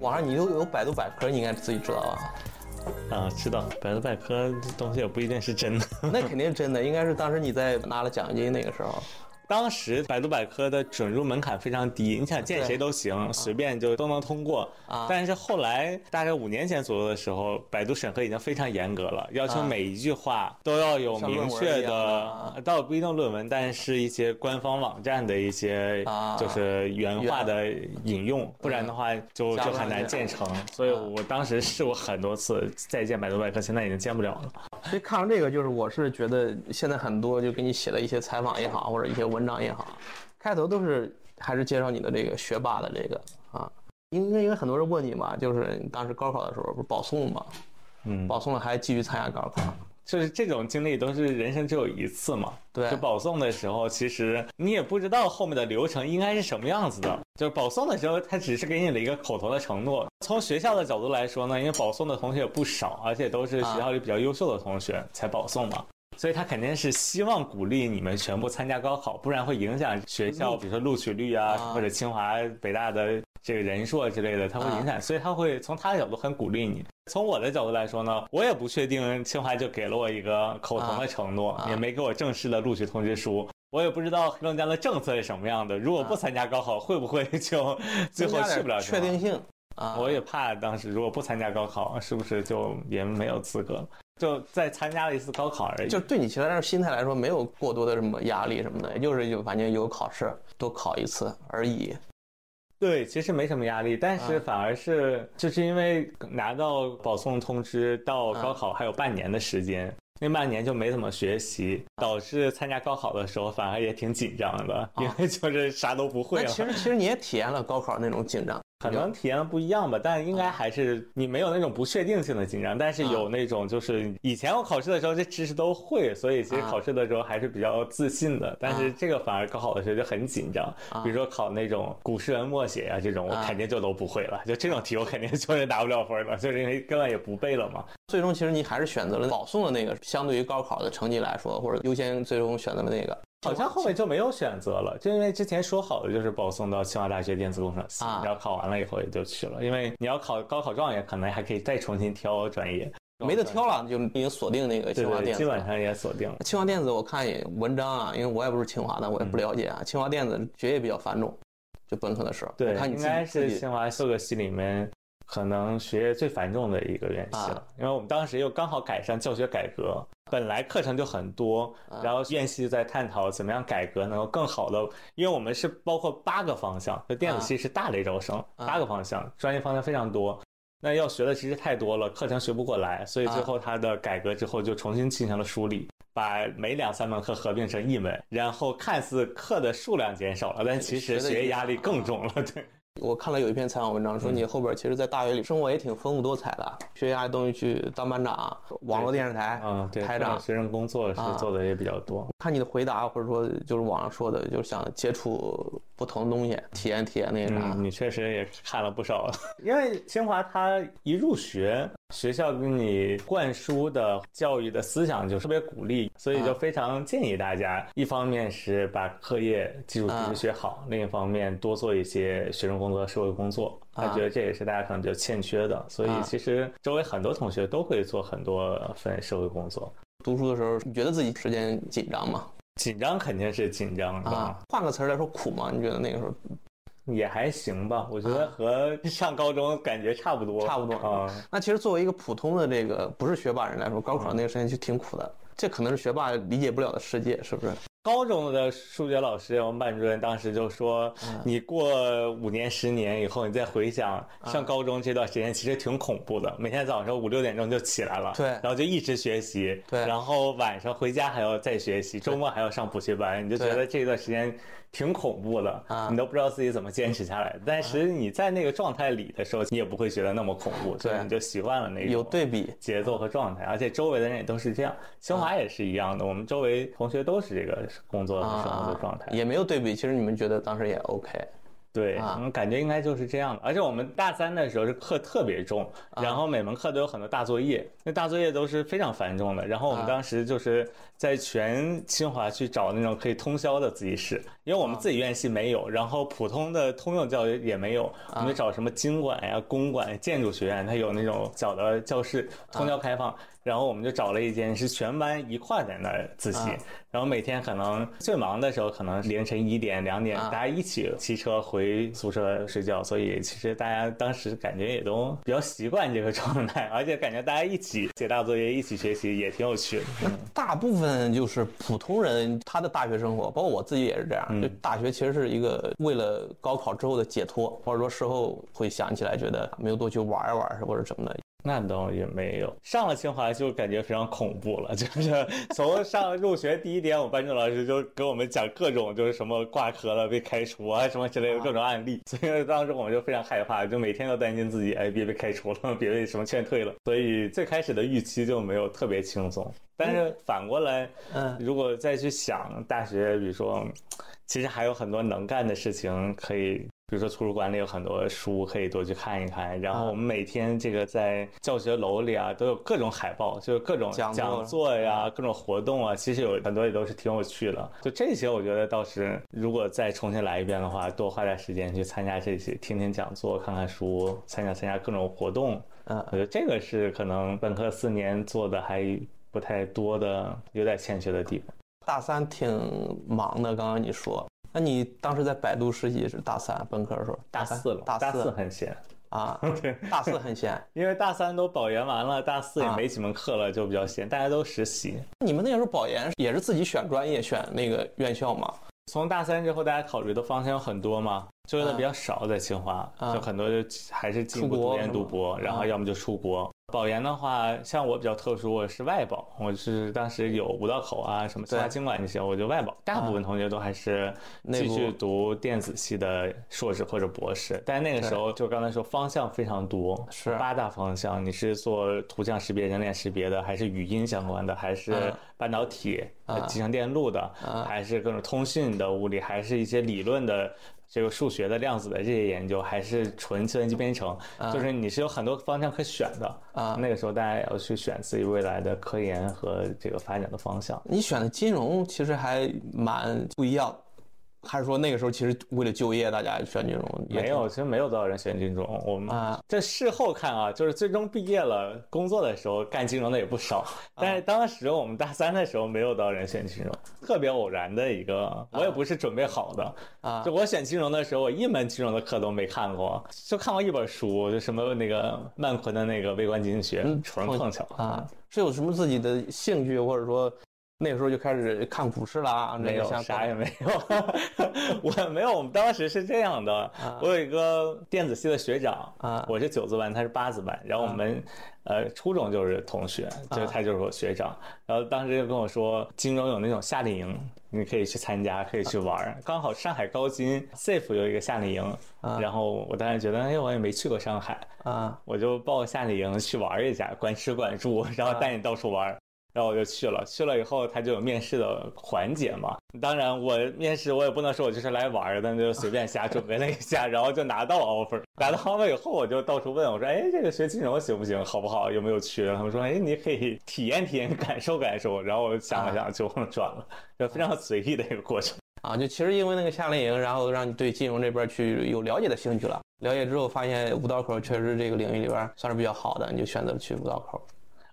网上你都有百度百科，你应该自己知道吧？啊，知道百度百科这东西也不一定是真的。那肯定是真的，应该是当时你在拿了奖学金那个时候。当时百度百科的准入门槛非常低，你想见谁都行，随便就都能通过。啊。但是后来大概五年前左右的时候，百度审核已经非常严格了，要求每一句话都要有明确的，倒不一定论文，但是一些官方网站的一些啊。就是原话的引用，不然的话就就很难建成。所以我当时试过很多次再见百度百科，现在已经见不了了。所以看完这个，就是我是觉得现在很多就给你写的一些采访也好，或者一些文章也好，开头都是还是介绍你的这个学霸的这个啊，因为因为很多人问你嘛，就是当时高考的时候不是保送嘛，嗯，保送了还继续参加高考，就是这种经历都是人生只有一次嘛。对就保送的时候，其实你也不知道后面的流程应该是什么样子的。就是保送的时候，他只是给你了一个口头的承诺。从学校的角度来说呢，因为保送的同学也不少，而且都是学校里比较优秀的同学才保送嘛。所以他肯定是希望鼓励你们全部参加高考，不然会影响学校，比如说录取率啊，啊或者清华、北大的这个人数啊之类的，它会影响，所以他会从他的角度很鼓励你。从我的角度来说呢，我也不确定清华就给了我一个口头的承诺，啊也没给我正式的录取通知书。我也不知道黑龙江的政策是什么样的，如果不参加高考，会不会 就最后去不了确定性啊，我也怕当时如果不参加高考，是不是就也没有资格？就再参加了一次高考而已。就对你其实来心态来说没有过多的什么压力什么的，也就是就反正有考试多考一次而已。对，其实没什么压力，但是啊。反而是就是因为拿到保送通知到高考还有半年的时间，那半年就没怎么学习，导致参加高考的时候反而也挺紧张的，因为就是啥都不会其实其实你也体验了高考那种紧张，可能体验不一样吧，但应该还是你没有那种不确定性的紧张，但是有那种就是以前我考试的时候这知识都会，所以其实啊考试的时候还是比较自信的。但是这个反而高考的时候就很紧张，啊比如说考那种古诗文默写啊这种，我啊肯定就都不会了。就这种题我肯定就是拿不了分了，就是因为根本也不背了嘛。最终其实你还是选择了保送的那个，相对于高考的成绩来说，或者优先最终选择了那个。好像后面就没有选择了，就因为之前说好的就是保送到清华大学电子工程系，啊然后考完了以后也就去了。因为你要考高考状元，可能还可以再重新挑专业，没得挑了，就已经锁定那个清华电子了。基本上也锁定了。清华电子我看也文章啊，因为我也不是清华的，我也不了解啊。清华电子学业比较繁重，就本科的时候。对我，看你应该是清华各个系里面可能学业最繁重的一个院系了，啊。因为我们当时又刚好赶上教学改革，本来课程就很多，啊。然后院系就在探讨怎么样改革能够更好的，因为我们是包括八个方向，就电子系是大类招生，啊。八个方向，专业方向非常多。那要学的知识太多了，课程学不过来，所以啊最后它的改革之后就重新进行了梳理，把每两三门课合并成一门，然后看似课的数量减少了，但其实学业压力更重了。对，我看了有一篇采访文章，说你后边其实，在大学里生活也挺丰富多彩的，学压力东西去当班长、网络电视台啊，对，台长。学生工作是啊做的也比较多。看你的回答，或者说就是网上说的，就是想接触不同的东西，体验体验那个啥。嗯，你确实也看了不少，因为清华它一入学，学校给你灌输的教育的思想就特别鼓励，所以就非常建议大家，一方面是把课业基础知识学好，另一方面多做一些学生工作、社会工作。他觉得这也是大家可能比较欠缺的，所以其实周围很多同学都会做很多份社会工作。读书的时候，你觉得自己时间紧张吗？紧张肯定是紧张的，啊，换个词儿来说，苦吗？你觉得那个时候？也还行吧，我觉得和上高中感觉差不多，差不多啊。那其实作为一个普通的这个不是学霸人来说，高考那个时间就挺苦的，这可能是学霸理解不了的世界，是不是？高中的数学老师，我们班主任当时就说，嗯你过五年、十年以后，你再回想嗯上高中这段时间，其实挺恐怖的。每天早上五六点钟就起来了，对然后就一直学习，对然后晚上回家还要再学习，周末还要上补习班，你就觉得这段时间挺恐怖的啊，你都不知道自己怎么坚持下来的。但是你在那个状态里的时候，你也不会觉得那么恐怖，所以对你就习惯了那种有对比，节奏和状态，而且周围的人也都是这样。清华也是一样的，我们周围同学都是这个工作和生活的状态。啊也没有对比。其实你们觉得当时也 OK，对，啊嗯，感觉应该就是这样的。而且我们大三的时候是课特别重，啊然后每门课都有很多大作业，那大作业都是非常繁重的。然后我们啊当时就是在全清华去找那种可以通宵的自习室，因为我们啊自己院系没有，然后普通的通用教育也没有，我们就找什么经管呀、公管、建筑学院，它有那种小的教室，通宵开放。然后我们就找了一间是全班一块在那儿自习，啊然后每天可能最忙的时候，可能凌晨一点、两点，啊大家一起骑车回宿舍睡觉，所以其实大家当时感觉也都比较习惯这个状态，而且感觉大家一起写大作业、一起学习也挺有趣的。大部分就是普通人他的大学生活，包括我自己也是这样。对大学其实是一个为了高考之后的解脱，或者说事后会想起来觉得没有多去玩一玩或者什么的。那倒也没有，上了清华就感觉非常恐怖了，就是 从上入学第一天，我们班主任老师就给我们讲各种就是什么挂科了、被开除啊什么之类的各种案例，所以当时我们就非常害怕，就每天都担心自己哎别被开除了，别被什么劝退了，所以最开始的预期就没有特别轻松。但是反过来，嗯如果再去想大学，比如说，其实还有很多能干的事情可以。比如说图书馆里有很多书可以多去看一看，然后我们每天这个在教学楼里啊都有各种海报，就是各种讲座呀、各种活动啊，其实有很多也都是挺有趣的。就这些，我觉得倒是如果再重新来一遍的话，多花点时间去参加这些，听听讲座、看看书、参加参加各种活动，嗯我觉得这个是可能本科四年做的还不太多的，有点欠缺的地方。大三挺忙的，刚刚你说，那你当时在百度实习是大三本科的时候，大四了，大大四。四很闲，啊，对大四很闲。因为大三都保研完了，大四也啊。没几门课了，就比较闲，大家都实习。你们那个时候保研也是自己选专业选那个院校吗？从大三之后，大家考虑的方向有很多嘛，就业的比较少，在清华，啊。就很多就还是出国读研读博，吗然后要么就出国。保研的话，像我比较特殊，我是外保，我是当时有五道口啊，什么清华经管这些，我就外保。大部分同学都还是继续读电子系的硕士或者博士，但那个时候就刚才说方向非常多，是。八大方向，你是做图像识别、人脸识别的，还是语音相关的，还是嗯半导体、集成电路的，嗯还是各种通讯的物理，还是一些理论的这个数学的量子的这些研究，还是纯计算机编程，就是你是有很多方向可选的。啊那个时候大家也要去选自己未来的科研和这个发展的方向。你选的金融其实还蛮不一样，还是说那个时候其实为了就业，大家选金融没有，其实没有多少人选金融。我们啊这事后看啊，就是最终毕业了，工作的时候干金融的也不少，但是当时我们大三的时候没有多少人选金融，特别偶然的一个，我也不是准备好的。啊就我选金融的时候，我一门金融的课都没看过，就看过一本书，就什么那个曼昆的那个微观经济学，嗯纯碰巧啊，是有什么自己的兴趣，或者说那个时候就开始看股市啦，没有啥也没有，我没有。我们当时是这样的，我有一个电子系的学长，啊我是九字班，他是八字班，然后我们呃初中就是同学，就是他就是我学长，然后当时就跟我说，金融有那种夏令营，你可以去参加，可以去玩儿。刚好上海高金 SAFE 有一个夏令营，然后我当时觉得，哎，我也没去过上海，啊我就报个夏令营去玩一下，管吃管住，然后带你到处玩。然后我就去了，去了以后他就有面试的环节嘛。当然我面试我也不能说我就是来玩儿的，就随便瞎准备了一下，然后就拿到 offer。拿到 offer 以后我就到处问我说，哎，这个学金融行不行？好不好？有没有去？他们说，哎，你可以体验体验，感受感受。然后我想了想就转了，就非常随意的一个过程。啊，就其实因为那个夏令营，然后让你对金融这边去有了解的兴趣了。了解之后发现五道口确实这个领域里边算是比较好的，你就选择去五道口。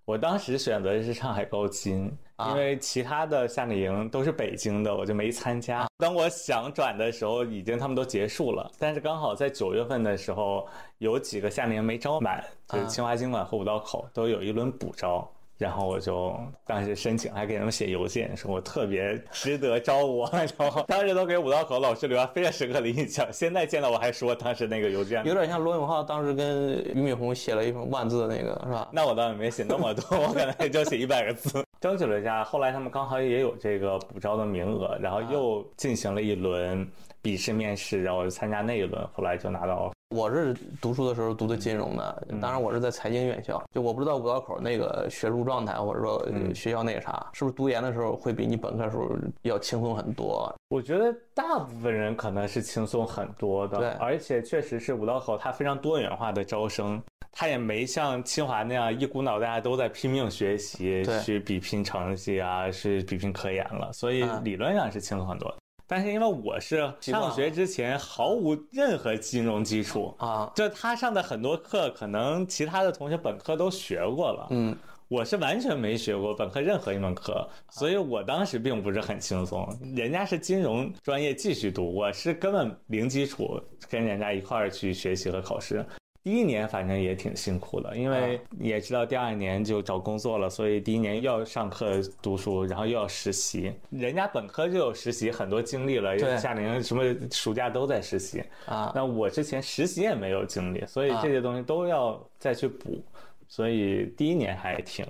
我当时选择的是上海高金，啊因为其他的夏令营都是北京的，我就没参加。当我想转的时候，已经他们都结束了，但是刚好在九月份的时候，有几个夏令营没招满，就是清华经管和五道口都有一轮补招。然后我就当时申请，还给他们写邮件，说我特别值得招我，然后当时都给五道口老师留下非常深刻的印象。现在见到我还说当时那个邮件，有点像罗永浩当时跟俞敏洪写了一封万字的那个，是吧？那我倒也没写那么多，我可能也就写一百个字。争取了一下，后来他们刚好也有这个补招的名额，然后又进行了一轮笔试面试，然后我就参加那一轮，后来就拿到。我是读书的时候读的金融的，当然我是在财经院校，就我不知道五道口那个学术状态或者说学校那个啥，是不是读研的时候会比你本科时候要轻松很多？我觉得大部分人可能是轻松很多的，对。而且确实是五道口它非常多元化的招生，它也没像清华那样一股脑大家都在拼命学习去比拼成绩啊，是比拼科研了，所以嗯。理论上是轻松很多。但是因为我是上学之前毫无任何金融基础，啊，就他上的很多课，可能其他的同学本科都学过了，嗯，我是完全没学过本科任何一门课，所以我当时并不是很轻松。人家是金融专业继续读，我是根本零基础，跟人家一块儿去学习和考试。第一年反正也挺辛苦的，因为也知道第二年就找工作了，所以第一年又要上课读书，然后又要实习。人家本科就有实习，很多经历了，对夏令营什么暑假都在实习。啊，那我之前实习也没有经历，所以这些东西都要再去补，所以第一年还挺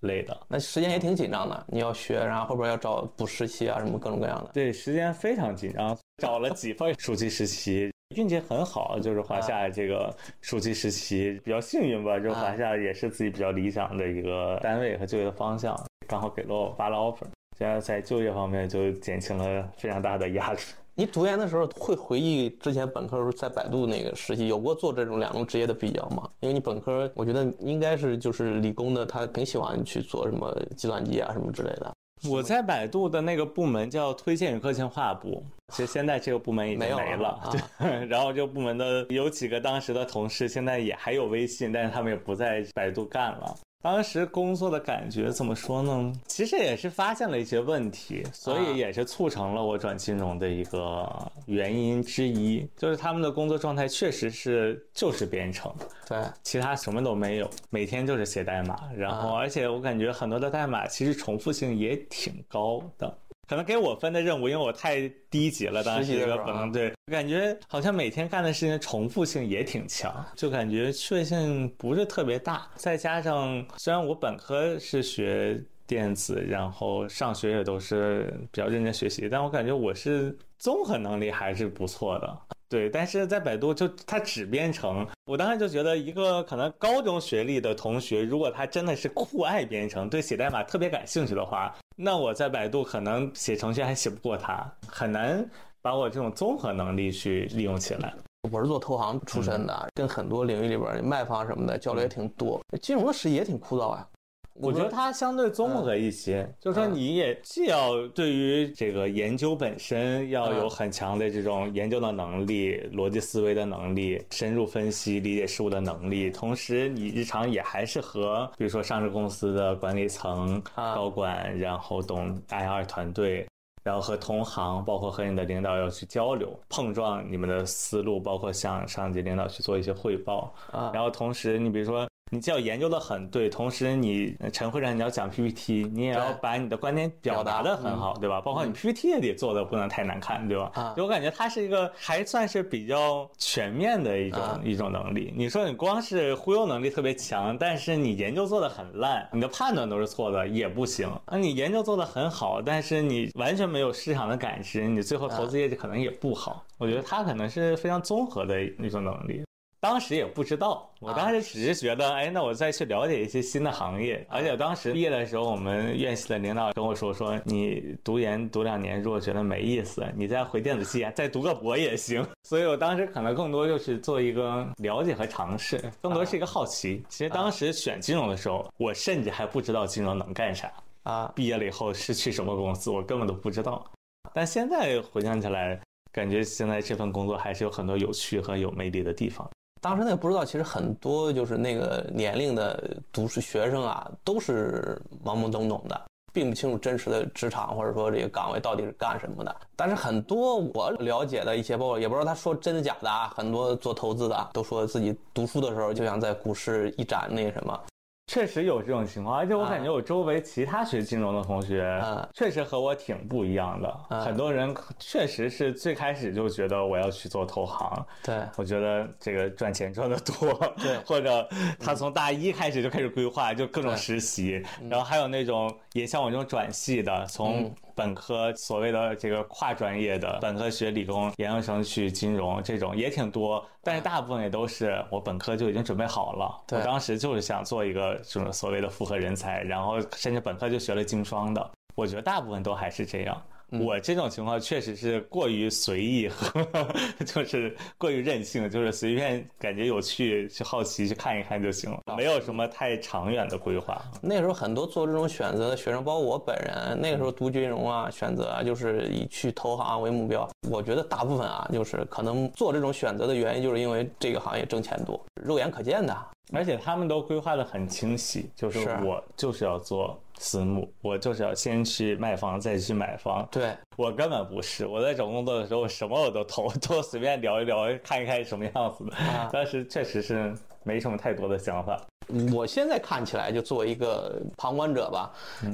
累的。那时间也挺紧张的，你要学，然后后边要找补实习啊，什么各种各样的。对，时间非常紧张，找了几份暑期实习，运气很好，就是华夏这个暑期实习比较幸运吧，就华夏也是自己比较理想的一个单位和就业的方向，刚好给了我发了 offer，现在在就业方面就减轻了非常大的压力。你读研的时候会回忆之前本科时候在百度那个实习，有过做这种两种职业的比较吗？因为你本科我觉得应该是就是理工的，他挺喜欢去做什么计算机啊什么之类的。我在百度的那个部门叫推荐与个性化部，其实现在这个部门已经没了。了啊对，然后这个部门的有几个当时的同事，现在也还有微信，但是他们也不在百度干了。当时工作的感觉怎么说呢？其实也是发现了一些问题，所啊以也是促成了我转金融的一个原因之一，就是他们的工作状态确实是就是编程，对，其他什么都没有，每天就是写代码，然后啊而且我感觉很多的代码其实重复性也挺高的。可能给我分的任务，因为我太低级了，当时这个实习的时候啊本能对，感觉好像每天干的事情重复性也挺强，就感觉趣味性不是特别大。再加上虽然我本科是学电子，然后上学也都是比较认真学习，但我感觉我是综合能力还是不错的。对，但是在百度就它只编程，我当时就觉得一个可能高中学历的同学，如果他真的是酷爱编程，对写代码特别感兴趣的话，那我在百度可能写程序还写不过他，很难把我这种综合能力去利用起来。我是做投行出身的，跟很多领域里边卖方什么的交流也挺多。金融的实习也挺枯燥呀。我觉得它相对综合一些，就是说你也既要对于这个研究本身要有很强的这种研究的能力、逻辑思维的能力、深入分析、理解事物的能力，同时你日常也还是和比如说上市公司的管理层、啊高管，然后懂 IR 团队。然后和同行，包括和你的领导要去交流、碰撞你们的思路，包括向上级领导去做一些汇报。啊，然后同时，你比如说，你既要研究的很对，同时你呃晨会长你要讲 PPT，你也要把你的观点表达的很好，对吧？包括你 PPT 也得做的不能太难看，对吧？啊就我感觉它是一个还算是比较全面的一种、啊一种能力。你说你光是忽悠能力特别强，但是你研究做的很烂，你的判断都是错的，也不行。那你研究做的很好，但是你完全没有市场的感知，你最后投资业绩可能也不好。我觉得它可能是非常综合的一种能力。当时也不知道，我当时只是觉得，哎，那我再去了解一些新的行业。而且当时毕业的时候，我们院系的领导跟我说，说你读研读两年，如果觉得没意思，你再回电子系再读个博也行。所以我当时可能更多就是做一个了解和尝试，更多是一个好奇。其实当时选金融的时候，我甚至还不知道金融能干啥。啊，毕业了以后是去什么公司，我根本都不知道。但现在回想起来，感觉现在这份工作还是有很多有趣和有魅力的地方。当时那个不知道，其实很多就是那个年龄的读书学生啊，都是懵懵懂懂的，并不清楚真实的职场或者说这个岗位到底是干什么的。但是很多我了解的一些，包括也不知道他说真的假的啊，很多做投资的啊都说自己读书的时候就想在股市一展那什么，确实有这种情况，而且我感觉我周围其他学金融的同学，嗯确实和我挺不一样的。嗯很多人确实是最开始就觉得我要去做投行，对。我觉得这个赚钱赚得多，对。或者他从大一开始就开始规划，就各种实习，然后还有那种也像我这种转系的，从嗯本科所谓的这个跨专业的，本科学理工，研究生去金融，这种也挺多，但是大部分也都是我本科就已经准备好了。我当时就是想做一个这种所谓的复合人才，然后甚至本科就学了精双的。我觉得大部分都还是这样。我这种情况确实是过于随意和 就是过于任性，就是随便感觉有趣去好奇去看一看就行了，没有什么太长远的规划。那时候很多做这种选择的学生，包括我本人，那个时候读金融啊，选择啊就是以去投行为目标。我觉得大部分啊，就是可能做这种选择的原因，就是因为这个行业挣钱多，肉眼可见的。而且他们都规划的很清晰，就是我就是要做私募，我就是要先去卖房，再去买房。对我根本不是，我在找工作的时候，什么我都投，都随便聊一聊，看一看什么样子的。当时确实是没什么太多的想法。我现在看起来，就作为一个旁观者吧，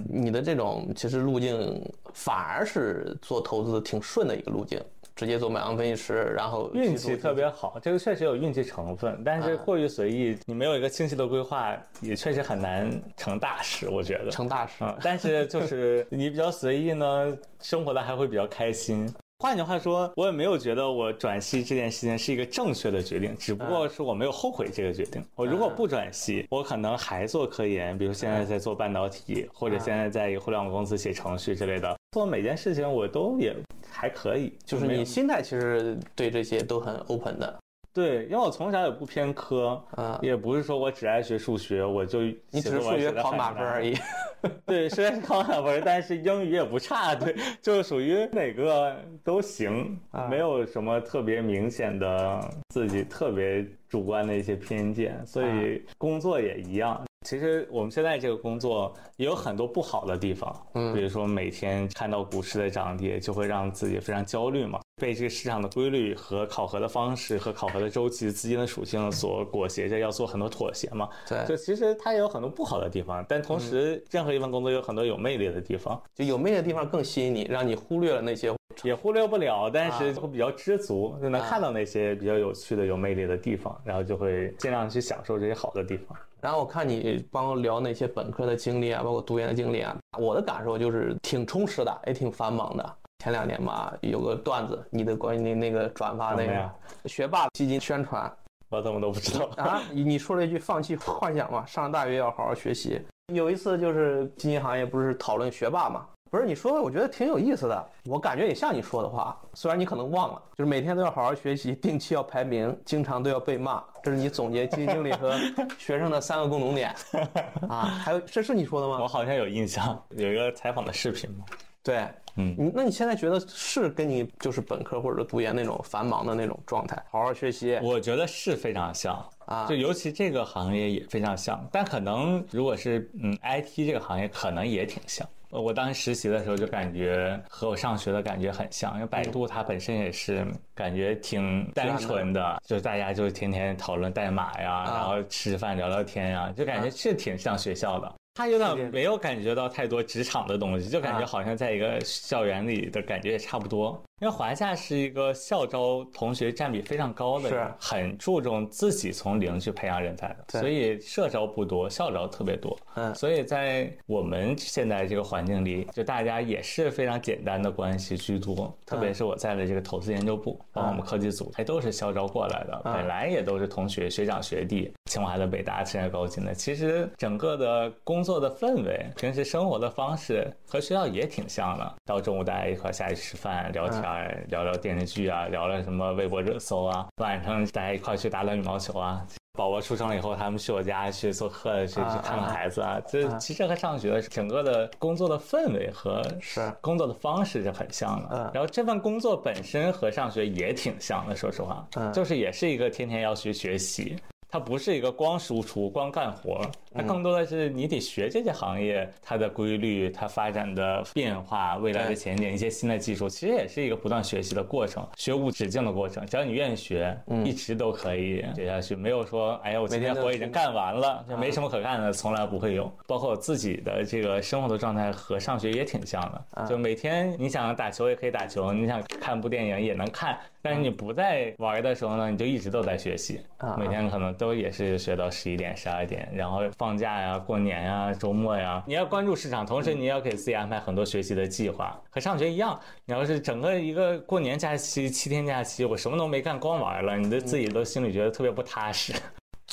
你的这种其实路径反而是做投资挺顺的一个路径。直接做买房分析师，然后运气特别好，这个确实有运气成分，但是过于随意，你没有一个清晰的规划，也确实很难成大事。我觉得成大事，但是就是你比较随意呢，生活的还会比较开心。换句话说，我也没有觉得我转系这件事情是一个正确的决定，只不过是我没有后悔这个决定。我如果不转系，我可能还做科研，比如现在在做半导体，或者现在在一个互联网公司写程序之类的，做每件事情我都也还可以。就是你心态其实对这些都很 open 的。对，因为我从小也不偏科，啊，也不是说我只爱学数学，我就你只是数学考满分而已。对，虽然是考满分，但是英语也不差，对，就是属于哪个都行，没有什么特别明显的自己特别主观的一些偏见，所以工作也一样。其实我们现在这个工作也有很多不好的地方，嗯，比如说每天看到股市的涨跌，就会让自己非常焦虑嘛。被这个市场的规律和考核的方式和考核的周期、资金的属性所裹挟着，要做很多妥协嘛。对，就其实它也有很多不好的地方，但同时，任何一份工作有很多有魅力的地方。就有魅力的地方更吸引你，让你忽略了那些也忽略不了，但是会比较知足，就能看到那些比较有趣的、有魅力的地方，然后就会尽量去享受这些好的地方。然后我看你帮我聊那些本科的经历啊，包括读研的经历啊，我的感受就是挺充实的，也挺繁忙的。前两年吧，有个段子，你的关于那那个转发那个学霸基金宣传，我怎么都不知道啊？你你说了一句放弃幻想嘛，上了大学要好好学习。有一次就是基金行业不是讨论学霸嘛？不是你说的，我觉得挺有意思的，我感觉也像你说的话，虽然你可能忘了，就是每天都要好好学习，定期要排名，经常都要被骂，这是你总结基金经理和学生的三个共同点 啊？还有这是你说的吗？我好像有印象，有一个采访的视频嘛。对，嗯，你那你现在觉得是跟你就是本科或者读研那种繁忙的那种状态，好好学习？我觉得是非常像啊，就尤其这个行业也非常像，但可能如果是嗯 IT 这个行业，可能也挺像。我当时实习的时候就感觉和我上学的感觉很像，因为百度它本身也是感觉挺单纯的，就大家就天天讨论代码呀，然后吃饭聊聊天呀，就感觉是挺像学校的。他有点没有感觉到太多职场的东西，就感觉好像在一个校园里的感觉也差不多。因为华夏是一个校招同学占比非常高的，是很注重自己从零去培养人才的，所以社招不多，校招特别多。嗯，所以在我们现在这个环境里，就大家也是非常简单的关系居多。特别是我在的这个投资研究部，包括我们科技组，还都是校招过来的，本来也都是同学、学长、学弟，清华的、北大、现在高新的。其实整个的工作的氛围、平时生活的方式和学校也挺像的。到中午大家一块下去吃饭、聊天。聊聊电视剧啊，聊聊什么微博热搜啊，晚上大家一块去打打羽毛球啊。宝宝出生了以后，他们去我家去做客，去去看看孩子啊。这其实和上学整个的工作的氛围和是工作的方式是很像的。嗯，然后这份工作本身和上学也挺像的，说实话，嗯，就是也是一个天天要去学习。它不是一个光输出、光干活，它更多的是你得学这些行业它的规律、它发展的变化、未来的前景、一些新的技术，其实也是一个不断学习的过程，学无止境的过程。只要你愿意学，一直都可以学下去。没有说，哎呀，我今天活已经干完了，就没什么可干的，从来不会有。包括我自己的这个生活的状态和上学也挺像的，就每天你想打球也可以打球，你想看部电影也能看。但是你不在玩的时候呢，你就一直都在学习，每天可能都也是学到十一点、十二点，然后放。假呀、过年呀、周末呀，你要关注市场，同时你要给自己安排很多学习的计划，和上学一样。你要是整个一个过年假期、七天假期，我什么都没干，光玩了，你的自己都心里觉得特别不踏实。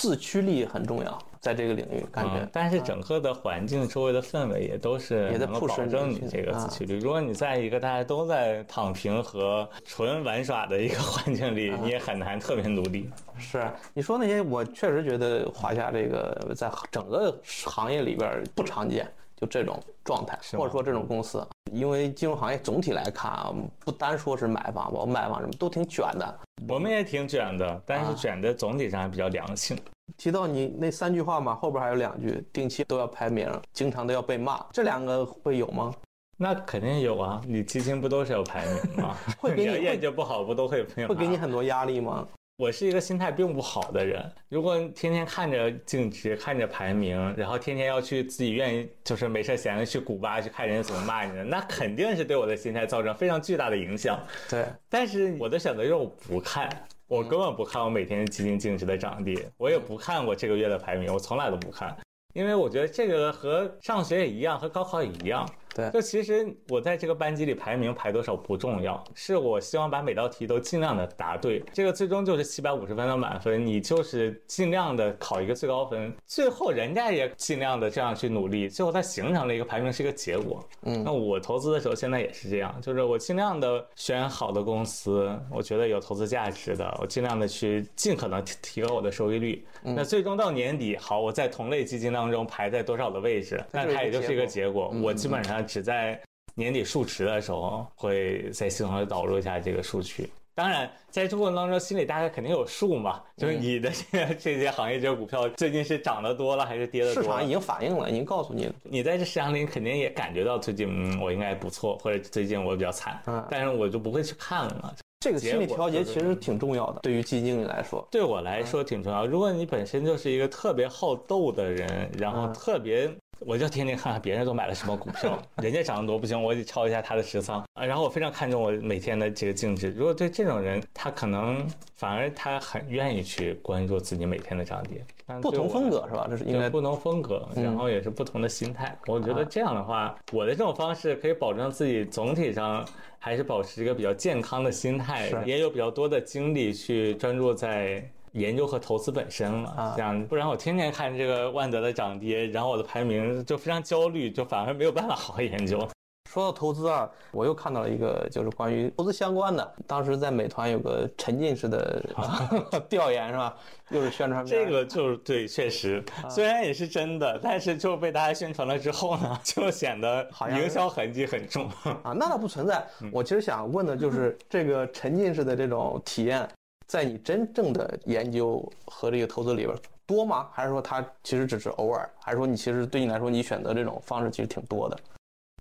自驱力很重要，在这个领域感觉。嗯但是整个的环境、周围的氛围也都是也在保证你这个啊自驱力。如果你在一个大家都在躺平和纯玩耍的一个环境里，你也很难特别努力。是你说那些，我确实觉得华夏这个在整个行业里边不常见，就这种状态，或者说这种公司。因为金融行业总体来看啊，不单说是买房，包括卖房什么都挺卷的。我们也挺卷的，但是啊卷的总体上还比较良性。提到你那三句话嘛，后边还有两句，定期都要排名，经常都要被骂，这两个会有吗？那肯定有啊，你基金不都是有排名吗？会给你要业绩不好不都会被骂会给你很多压力吗？我是一个心态并不好的人，如果天天看着净值、看着排名，然后天天要去自己愿意就是没事闲着去古巴去看人家怎么骂你的，那肯定是对我的心态造成非常巨大的影响。对，但是我的选择就是我不看，我根本不看我每天基金净值的涨跌，我也不看我这个月的排名，我从来都不看，因为我觉得这个和上学也一样，和高考也一样。对就其实我在这个班级里排名排多少不重要，是我希望把每道题都尽量的答对。这个最终就是七百五十分的满分，你就是尽量的考一个最高分，最后人家也尽量的这样去努力，最后它形成了一个排名是一个结果。嗯那我投资的时候现在也是这样，就是我尽量的选好的公司，我觉得有投资价值的，我尽量的去尽可能提提高我的收益率。嗯那最终到年底，好，我在同类基金当中排在多少的位置，那它也就是一个结果。嗯我基本上只在年底数值的时候会在系统里导入一下这个数据。当然，在这过程当中，心里大概肯定有数嘛，就是你的这个这些行业这些股票最近是涨得多了还是跌得多了？市场已经反映了，已经告诉你了。你在这市场里肯定也感觉到最近嗯我应该不错，或者最近我比较惨，嗯但是我就不会去看了。这个心理调节其实挺重要的，对于基金经理来说。对我来说挺重要。如果你本身就是一个特别好斗的人，然后嗯特别，我就天天看看别人都买了什么股票，人家涨得多不行，我得抄一下他的持仓啊。然后我非常看重我每天的这个净值。如果对这种人，他可能反而他很愿意去关注自己每天的涨跌。但不同风格是吧？这是应该不同风格，嗯然后也是不同的心态。我觉得啊这样的话，我的这种方式可以保证自己总体上还是保持一个比较健康的心态，也有比较多的精力去专注在。研究和投资本身了，啊这样不然我天天看这个万德的涨跌，然后我的排名就非常焦虑，就反而没有办法好好研究。说到投资啊，我又看到了一个就是关于投资相关的，当时在美团有个沉浸式的 调研是吧？又是宣传片这个就是对，确实，啊虽然也是真的，但是就被大家宣传了之后呢，就显得营销痕迹很重。啊，那倒不存在。嗯我其实想问的就是 这个沉浸式的这种体验，在你真正的研究和这个投资里边多吗？还是说它其实只是偶尔？还是说你其实对你来说，你选择这种方式其实挺多的？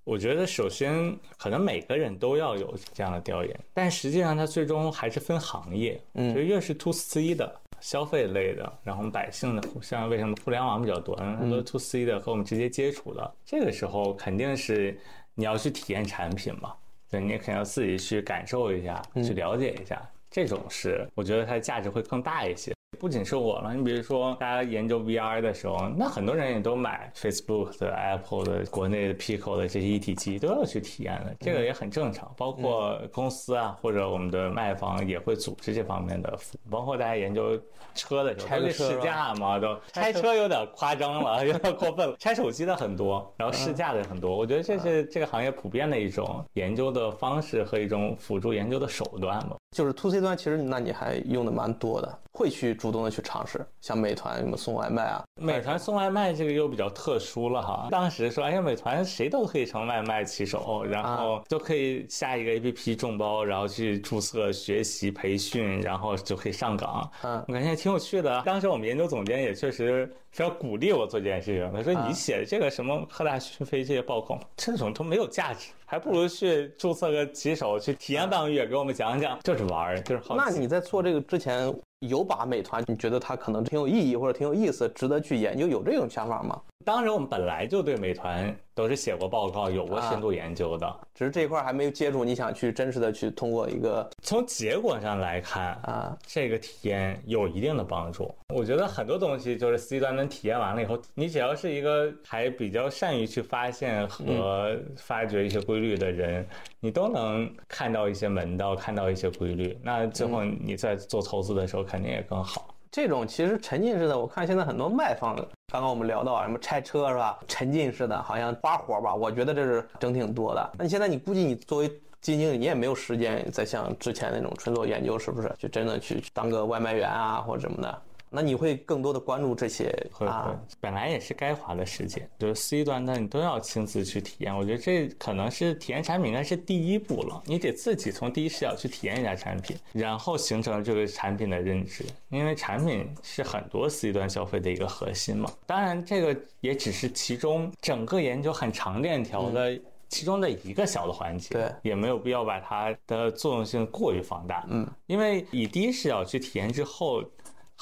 我觉得首先可能每个人都要有这样的调研，但实际上它最终还是分行业，嗯就越是 to C 的消费类的，然后我们百姓的，像为什么互联网比较多，很多 to C 的和我们直接接触的，这个时候肯定是你要去体验产品嘛，对，你肯定要自己去感受一下，去了解一下，这种是我觉得它的价值会更大一些。不仅是我了，你比如说大家研究 VR 的时候，那很多人也都买 Facebook 的、Apple 的、国内的 Pico 的这些一体机都要去体验的，这个也很正常。包括公司啊，或者我们的卖方也会组织这方面的服务，包括大家研究车的时候，拆个试驾嘛，都拆车有点夸张了，有点过分了。拆手机的很多，然后试驾的很多，我觉得这是这个行业普遍的一种研究的方式和一种辅助研究的手段吧。就是 to C 端，其实那你还用的蛮多的，会去主动的去尝试，像美团什么送外卖啊，美团送外卖这个又比较特殊了哈。当时说，哎呀，美团谁都可以成外卖骑手，然后都可以下一个 APP 众包，然后去注册、学习、培训，然后就可以上岗。嗯我感觉挺有趣的。当时我们研究总监也确实非常鼓励我做这件事情。他说：“你写的这个什么科大讯飞这些报告，这种都没有价值，还不如去注册个骑手，去体验半个月，给我们讲讲，就是玩儿，就是好。”那你在做这个之前，有把美团，你觉得它可能挺有意义或者挺有意思，值得去研究，有这种想法吗？当时我们本来就对美团都是写过报告、有过深度研究的，只是这一块还没有接触。你想去真实的去通过一个从结果上来看啊，这个体验有一定的帮助。我觉得很多东西就是 C 端能体验完了以后，你只要是一个还比较善于去发现和发掘一些规律的人，你都能看到一些门道，看到一些规律。那最后你在做投资的时候肯定也更好。这种其实沉浸式的，我看现在很多卖方，刚刚我们聊到什么拆车是吧？沉浸式的，好像花活吧？我觉得这是整挺多的。那你现在你估计你作为基金经理，你也没有时间再像之前那种纯做研究，是不是？就真的去当个外卖员啊或者什么的。那你会更多的关注这些啊？本来也是该花的时间，就是 C 端的你都要亲自去体验。我觉得这可能是体验产品应该是第一步了，你得自己从第一视角去体验一下产品，然后形成这个产品的认知。因为产品是很多 C 端消费的一个核心嘛。当然，这个也只是其中整个研究很长链条的其中的一个小的环节，对，也没有必要把它的作用性过于放大。嗯，因为以第一视角去体验之后。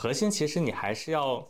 核心其实你还是要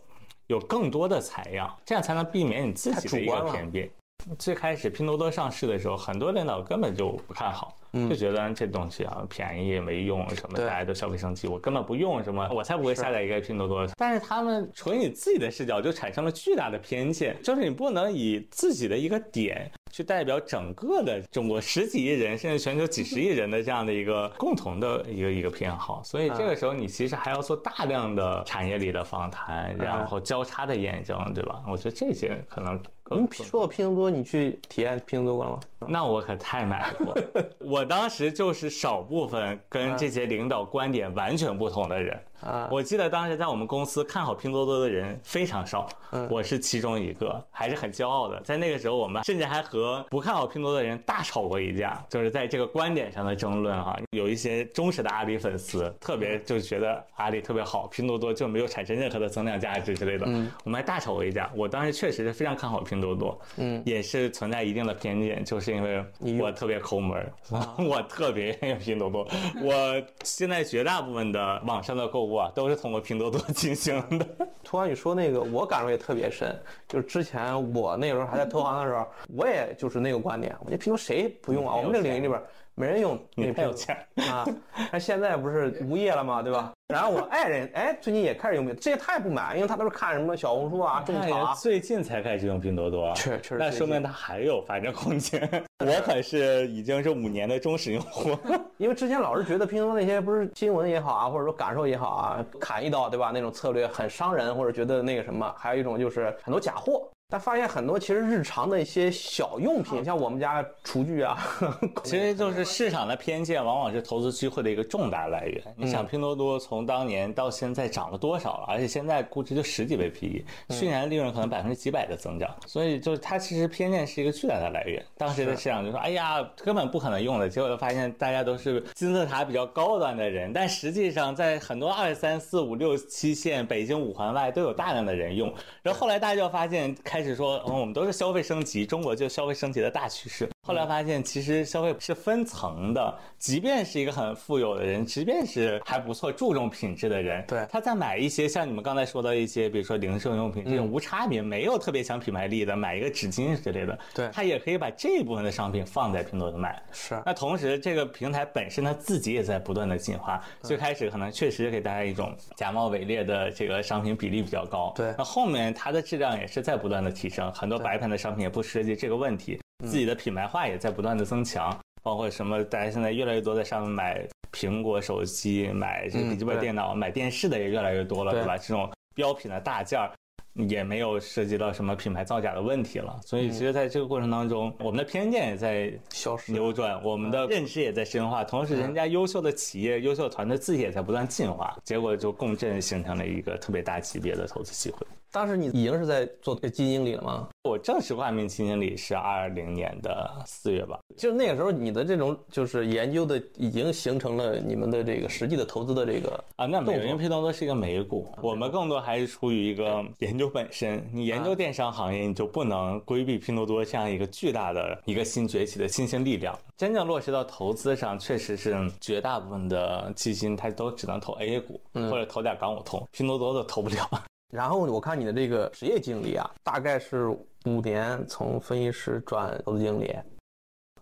有更多的采样，这样才能避免你自己的一个偏见。最开始拼多多上市的时候，很多领导根本就不看好，就觉得这东西啊便宜没用什么，大家都消费升级，我根本不用什么，我才不会下载一个拼多多。但是他们从你自己的视角就产生了巨大的偏见，就是你不能以自己的一个点。去代表整个的中国十几亿人，甚至全球几十亿人的这样的一个 共同的一个一个偏好，所以这个时候你其实还要做大量的产业里的访谈，然后交叉的验证，对吧？我觉得这些可能。你说到拼多多，你去体验拼多多过了吗？那我可太买过，我当时就是少部分跟这些领导观点完全不同的人。啊，我记得当时在我们公司看好拼多多的人非常少，嗯我是其中一个，还是很骄傲的。在那个时候，我们甚至还和不看好拼多多的人大吵过一架，就是在这个观点上的争论哈。有一些忠实的阿里粉丝，特别就觉得阿里特别好，拼多多就没有产生任何的增量价值之类的。嗯，我们还大吵过一架。我当时确实是非常看好拼多多，嗯，也是存在一定的偏见，就是因为我特别抠门，我特别用拼多多。我现在绝大部分的网上的购物。都是通过拼多多 进行的。突然你说那个，我感受也特别深。就是之前我那时候还在投行的时候，我也就是那个观点，我觉得拼多多谁不用啊？我们这领域里边。没人用，你太有钱啊！那现在不是 无业了吗？对吧？然后我爱人哎，最近也开始用拼，这也太不买，因为他都是看什么小红书啊、种草啊，最近才开始用拼多多，确确实，那说明他还有发展空间。我可是已经是五年的忠实用户，因为之前老是觉得拼多多那些不是新闻也好啊，或者说感受也好啊，砍一刀对吧？那种策略很伤人，或者觉得那个什么，还有一种就是很多假货。但发现很多其实日常的一些小用品，像我们家厨具啊，其实就是市场的偏见，往往是投资机会的一个重大来源。你想，拼多多从当年到现在涨了多少了？而且现在估值就十几倍 PE，去年利润可能百分之几百的增长。所以就是它其实偏见是一个巨大的来源。当时的市场就说：“哎呀，根本不可能用的。”结果就发现大家都是金字塔比较高端的人，但实际上在很多二三四五六七线、北京五环外都有大量的人用。然后后来大家就发现开。开始说，嗯，我们都是消费升级，中国就消费升级的大趋势。后来发现，其实消费是分层的，即便是一个很富有的人，即便是还不错、注重品质的人，对，他在买一些像你们刚才说的一些，比如说零售用品这种无差别、没有特别强品牌力的，买一个纸巾之类的，对，他也可以把这一部分的商品放在拼多多卖。是。那同时，这个平台本身它自己也在不断的进化。最开始可能确实给大家一种假冒伪劣的这个商品比例比较高，对。那后面它的质量也是在不断的提升，很多白盘的商品也不涉及这个问题。自己的品牌化也在不断的增强，包括什么，大家现在越来越多在上面买苹果手机、买这个笔记本电脑、买电视的也越来越多了，对吧？这种标品的大件儿也没有涉及到什么品牌造假的问题了。所以，其实在这个过程当中，我们的偏见也在消失、扭转，我们的认知也在深化，同时，人家优秀的企业、优秀的团队自己也在不断进化，结果就共振形成了一个特别大级别的投资机会。当时你已经是在做基金经理了吗？我正式挂名基金经理是二零年的四月吧。就那个时候，你的这种就是研究的已经形成了你们的这个实际的投资的这个啊，那没有，动作因为拼多多是一个美股，我们更多还是出于一个研究本身。你研究电商行业，你就不能规避拼多多这样一个巨大的一个新崛起的新兴力量。真正落实到投资上，确实是绝大部分的基金它都只能投 A 股或者投点港股通，拼多多都投不了。然后我看你的这个职业经历啊，大概是五年从分析师转投资经理。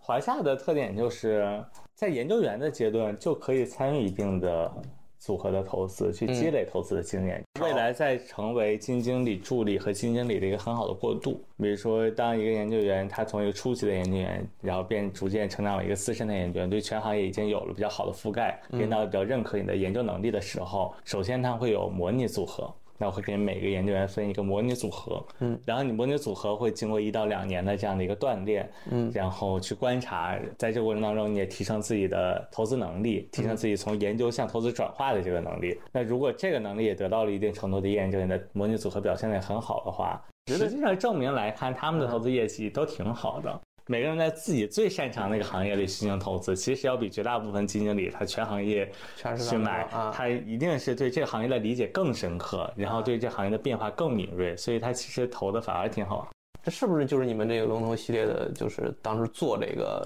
华夏的特点就是在研究员的阶段就可以参与一定的组合的投资，去积累投资的经验，未来再成为基金经理助理和基金经理的一个很好的过渡。比如说，当一个研究员他从一个初级的研究员，然后变逐渐成长为一个资深的研究员，对全行业已经有了比较好的覆盖，领导比较认可你的研究能力的时候，首先他会有模拟组合。那我会给每个研究员分一个模拟组合，嗯，然后你模拟组合会经过一到两年的这样的一个锻炼，嗯，然后去观察，在这个过程当中，你也提升自己的投资能力，提升自己从研究向投资转化的这个能力。那如果这个能力也得到了一定程度的验证，你的模拟组合表现的也很好的话，实际上证明来看，他们的投资业绩都挺好的。每个人在自己最擅长那个行业里进行投资，其实要比绝大部分基金经理他全行业去买，啊，他一定是对这个行业的理解更深刻，然后对这行业的变化更敏锐，所以他其实投的反而挺好。这是不是就是你们这个龙头系列的，就是当时做这个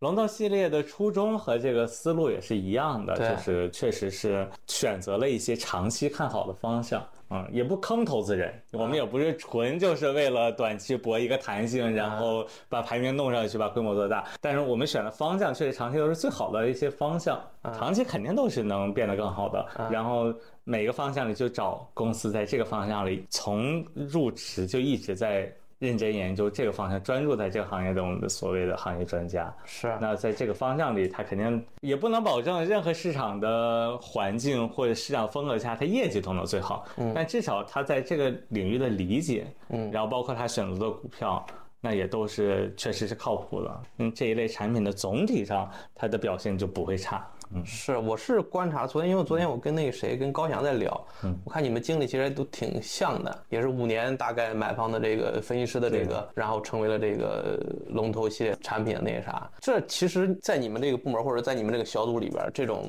龙头系列的初衷和这个思路也是一样的，就是确实是选择了一些长期看好的方向。嗯，也不坑投资人，我们也不是纯就是为了短期博一个弹性，然后把排名弄上去，把规模做大。但是我们选的方向确实长期都是最好的一些方向，长期肯定都是能变得更好的。然后每个方向里就找公司在这个方向里从入职就一直在认真研究这个方向，专注在这个行业中的所谓的行业专家。是那在这个方向里，他肯定也不能保证任何市场的环境或者市场风格下，他业绩都能最好。嗯但至少他在这个领域的理解，嗯然后包括他选择的股票，那也都是确实是靠谱的。嗯，这一类产品的总体上，它的表现就不会差。嗯，是，我是观察昨天，因为昨天我跟那个谁，跟高翔在聊，嗯。我看你们经历其实都挺像的，也是五年大概买方的这个分析师的这个，然后成为了这个龙头系列产品的那个啥。这其实，在你们这个部门或者在你们这个小组里边，这种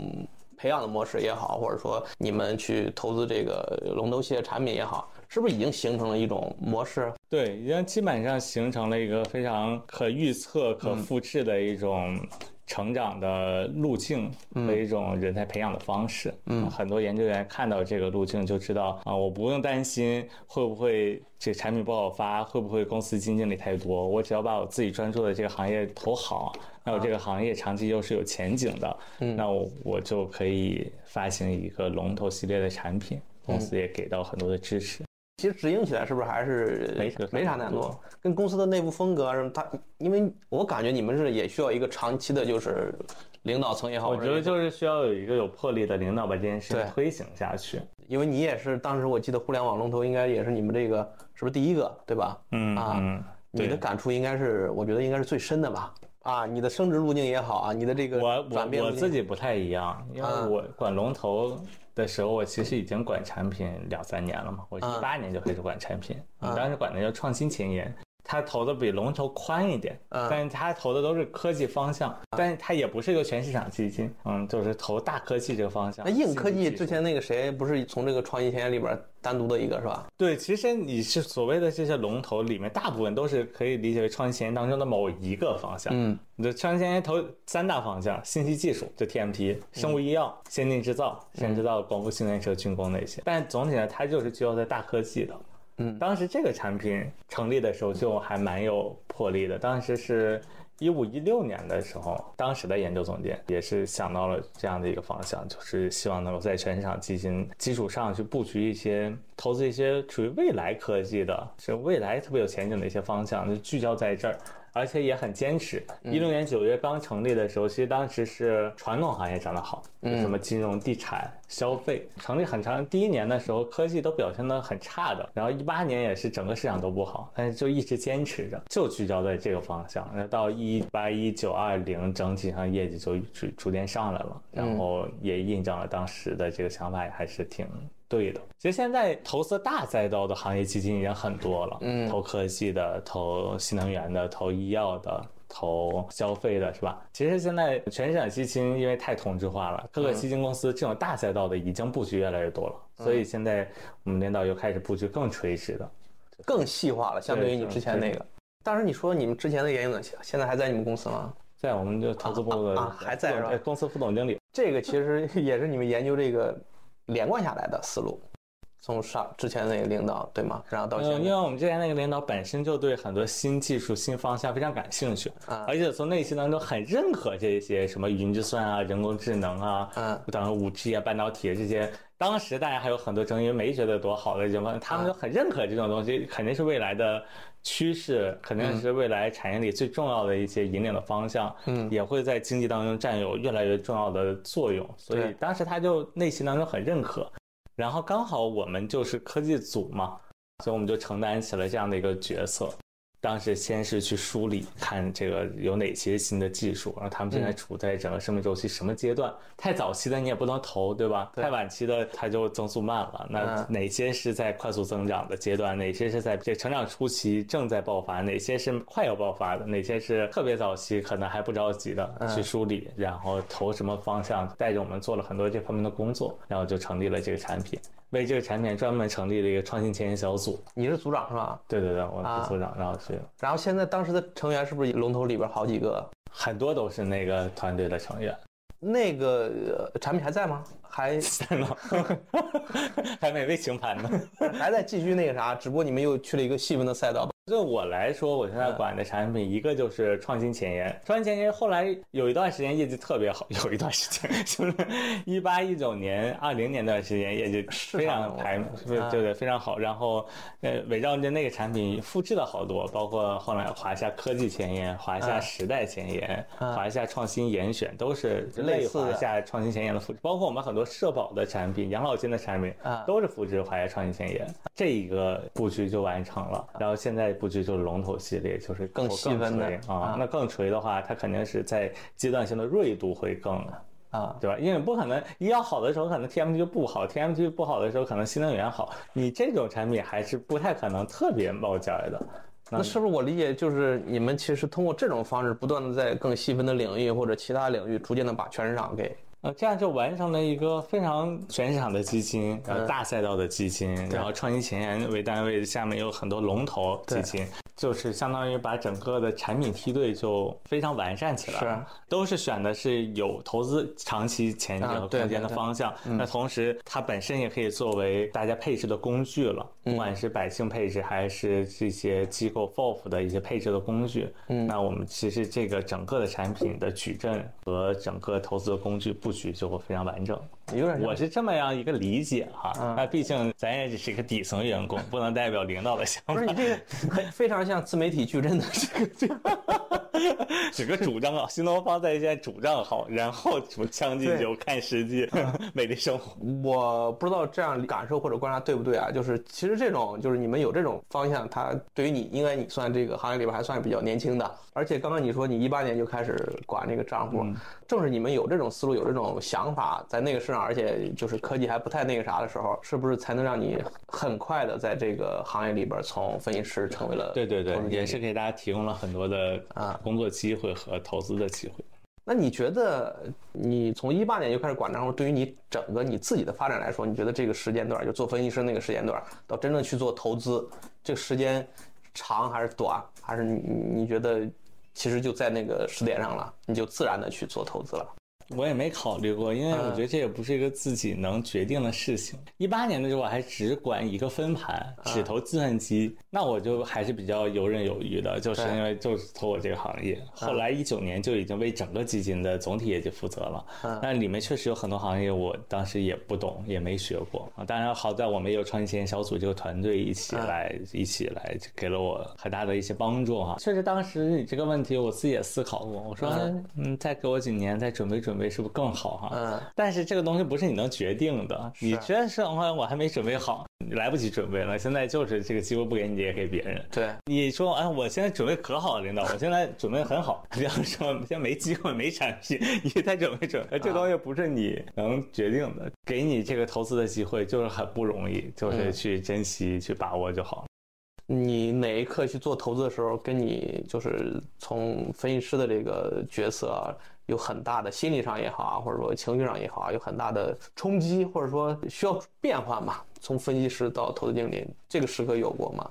培养的模式也好，或者说你们去投资这个龙头系列产品也好，是不是已经形成了一种模式？对，已经基本上形成了一个非常可预测、可复制的一种成长的路径和一种人才培养的方式。嗯，很多研究员看到这个路径就知道啊，我不用担心会不会这产品不好发，会不会公司基金经理太多，我只要把我自己专注的这个行业投好，那我这个行业长期又是有前景的，嗯那我我就可以发行一个龙头系列的产品，公司也给到很多的支持。其实执行起来是不是还是没啥没啥难度？跟公司的内部风格啊什么，它因为我感觉你们是也需要一个长期的，就是领导层也好，我觉得就是需要有一个有魄力的领导把这件事情推行下去。因为你也是当时我记得互联网龙头应该也是你们这个是不是第一个对吧？嗯啊嗯，你的感触应该是我觉得应该是最深的吧？啊，你的升职路径也好啊，你的这个我我我自己不太一样，因为啊我管龙头的时候，我其实已经管产品两三年了嘛。我啊一八年就开始管产品，当时管的叫创新前沿。他投的比龙头宽一点，啊但是他投的都是科技方向，但是他也不是一个全市场基金，嗯，就是投大科技这个方向。那硬科技之前那个谁不是从这个创新前沿里边单独的一个是吧？对，其实你是所谓的这些龙头里面，大部分都是可以理解为创新前沿当中的某一个方向。嗯，你的创新前沿投三大方向：信息技术，就 TMT；生物医药、先进制造、先进制造、光伏新能源车、军工那些。但总体呢，它就是聚焦在大科技的。嗯当时这个产品成立的时候就还蛮有魄力的。当时是一五一六年的时候，当时的研究总监也是想到了这样的一个方向，就是希望能够在全市场基金基础上去布局一些投资一些属于未来科技的，是未来特别有前景的一些方向，就聚焦在这儿。而且也很坚持。一六年九月刚成立的时候，其实当时是传统行业涨得好，就什么金融、地产、消费。成立很长，第一年的时候科技都表现得很差的，然后一八年也是整个市场都不好，但是就一直坚持着，就聚焦在这个方向。那到一八一九二零，整体上业绩就逐逐渐上来了，然后也印证了当时的这个想法还是挺。对的，其实现在投资大赛道的行业基金已经很多了，嗯，投科技的、投新能源的、投医药的、投消费的，是吧？其实现在全市场基金因为太同质化了，各个基金公司这种大赛道的已经布局越来越多了，所以现在我们领导又开始布局更垂直的、更细化了，相对于你之前那个。当时你说你们之前的研究呢，现在还在你们公司吗？在我们就投资部的还在是吧？公司副总经理，这个其实也是你们研究这个。连贯下来的思路，从上之前那个领导对吗？然后到现在，因为我们之前那个领导本身就对很多新技术、新方向非常感兴趣，而且从内心当中很认可这些什么云计算啊、人工智能啊，嗯，当然五 G 啊、半导体这些。当时大家还有很多争议，没觉得多好的地方，他们就很认可这种东西，肯定是未来的趋势，肯定是未来产业里最重要的一些引领的方向，嗯，也会在经济当中占有越来越重要的作用。所以当时他就内心当中很认可，然后刚好我们就是科技组嘛，所以我们就承担起了这样的一个角色。当时先是去梳理，看这个有哪些新的技术，然后他们现在处在整个生命周期什么阶段？太早期的你也不能投，对吧？太晚期的它就增速慢了。那哪些是在快速增长的阶段？哪些是在这成长初期正在爆发？哪些是快要爆发的？哪些是特别早期可能还不着急的？去梳理，然后投什么方向？带着我们做了很多这方面的工作，然后就成立了这个产品。为这个产品专门成立了一个创新前沿小组，你是组长是吧？对对对，我是组长，然后去。然后现在当时的成员是不是龙头里边好几个？很多都是那个团队的成员。那个产品还在吗？还 在吗？还没被清盘呢，还在继续那个啥，只不过你们又去了一个细分的赛道。就我来说，我现在管的产品一个就是创新前沿，创新前沿后来有一段时间业绩特别好，有一段时间 就是一八一九年、二零年段时间业绩非常排，对对非常好。然后呃，围绕着那个产品复制了好多，包括后来华夏科技前沿、华夏时代前沿、华夏创新严选，都是类华夏创新前沿的复制。包括我们很多社保的产品、养老金的产品，都是复制华夏创新前沿。这一个布局就完成了。然后现在。布局就是龙头系列，就是更细分的啊。那更垂的话，它肯定是在阶段性的锐度会更啊，对吧？因为不可能医药好的时候可能 TMT 就不好，TMT 不好的时候可能新能源好。你这种产品还是不太可能特别冒尖的。那是不是我理解就是你们其实通过这种方式，不断的在更细分的领域或者其他领域，逐渐的把全市场给。呃，这样就完成了一个非常全市场的基金，然后大赛道的基金，然后创新前沿为单位，下面有很多龙头基金。就是相当于把整个的产品梯队就非常完善起来，是，都是选的是有投资长期前景和空间的方向。那同时，它本身也可以作为大家配置的工具了，不管是百姓配置还是这些机构 FOF 的一些配置的工具。嗯，那我们其实这个整个的产品的矩阵和整个投资的工具布局就会非常完整。有点，我是这么样一个理解哈。那毕竟咱也只是一个底层员工，不能代表领导的想法。不是你这个非常像自媒体矩阵的这个，整个主账号，新东方在线主账号，然后什么将进酒、看实际、美丽生活。我不知道这样感受或者观察对不对啊？就是其实这种就是你们有这种方向，它对于你，应该你算这个行业里边还算比较年轻的。而且刚刚你说你一八年就开始管这个账户，正是你们有这种思路、有这种想法，在那个市场。而且就是科技还不太那个啥的时候，是不是才能让你很快的在这个行业里边从分析师成为了？对对对，也是给大家提供了很多的啊工作机会和投资的机会。那你觉得你从一八年就开始管账户，对于你整个你自己的发展来说，你觉得这个时间段就做分析师那个时间段到真正去做投资，这个时间长还是短？还是你你觉得其实就在那个时点上了，你就自然的去做投资了？我也没考虑过，因为我觉得这也不是一个自己能决定的事情。一八年的时候，我还只管一个分盘，只投计算机，那我就还是比较游刃有余的，就是因为就是投我这个行业。后来一九年就已经为整个基金的总体业绩负责了，但里面确实有很多行业，我当时也不懂，也没学过啊。当然好在我们有创新前沿小组这个团队一起来，一起来给了我很大的一些帮助哈。确实当时你这个问题我自己也思考过，我说嗯，再给我几年，再准备准备。备是不是更好哈？嗯，但是这个东西不是你能决定的，你觉得是我我还没准备好，来不及准备了，现在就是这个机会不给你，也给别人。对，你说哎，我现在准备可好了，领导，我现在准备很好。领导说现在没机会，没产品，你再准备准备，这东西不是你能决定的。给你这个投资的机会就是很不容易，就是去珍惜、去把握就好。你哪一刻去做投资的时候，跟你就是从分析师的这个角色有很大的心理上也好啊，或者说情绪上也好啊，有很大的冲击，或者说需要变换嘛？从分析师到投资经理，这个时刻有过吗？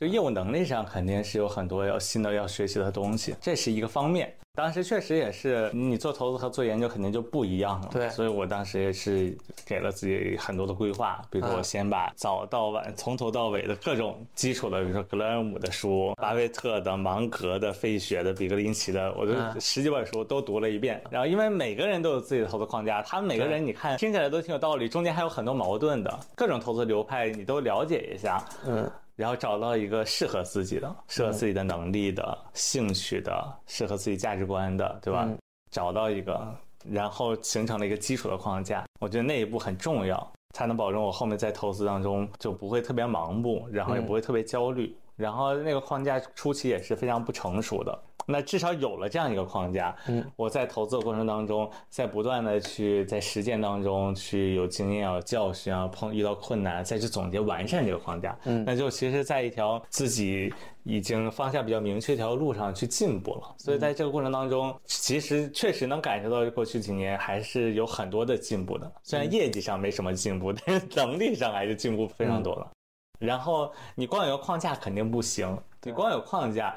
就业务能力上肯定是有很多要新的要学习的东西，这是一个方面。当时确实也是，你做投资和做研究肯定就不一样了。对，所以我当时也是给了自己很多的规划，比如说我先把早到晚从头到尾的各种基础的，比如说格雷厄姆的书、巴菲特的、芒格的、费雪的、比格林奇的，我就十几本书都读了一遍。然后因为每个人都有自己的投资框架，他们每个人你看听起来都挺有道理，中间还有很多矛盾的，各种投资流派你都了解一下。嗯。然后找到一个适合自己的、适合自己的能力的、兴趣的、适合自己价值观的，对吧？找到一个，然后形成了一个基础的框架。我觉得那一步很重要，才能保证我后面在投资当中就不会特别盲目，然后也不会特别焦虑。然后那个框架初期也是非常不成熟的。那至少有了这样一个框架，嗯，我在投资的过程当中，在不断的去在实践当中去有经验、有教训啊，碰遇到困难再去总结完善这个框架，嗯，那就其实在一条自己已经方向比较明确一条路上去进步了。所以在这个过程当中，其实确实能感受到过去几年还是有很多的进步的。虽然业绩上没什么进步，但是能力上还是进步非常多了。然后你光有个框架肯定不行，你光有框架。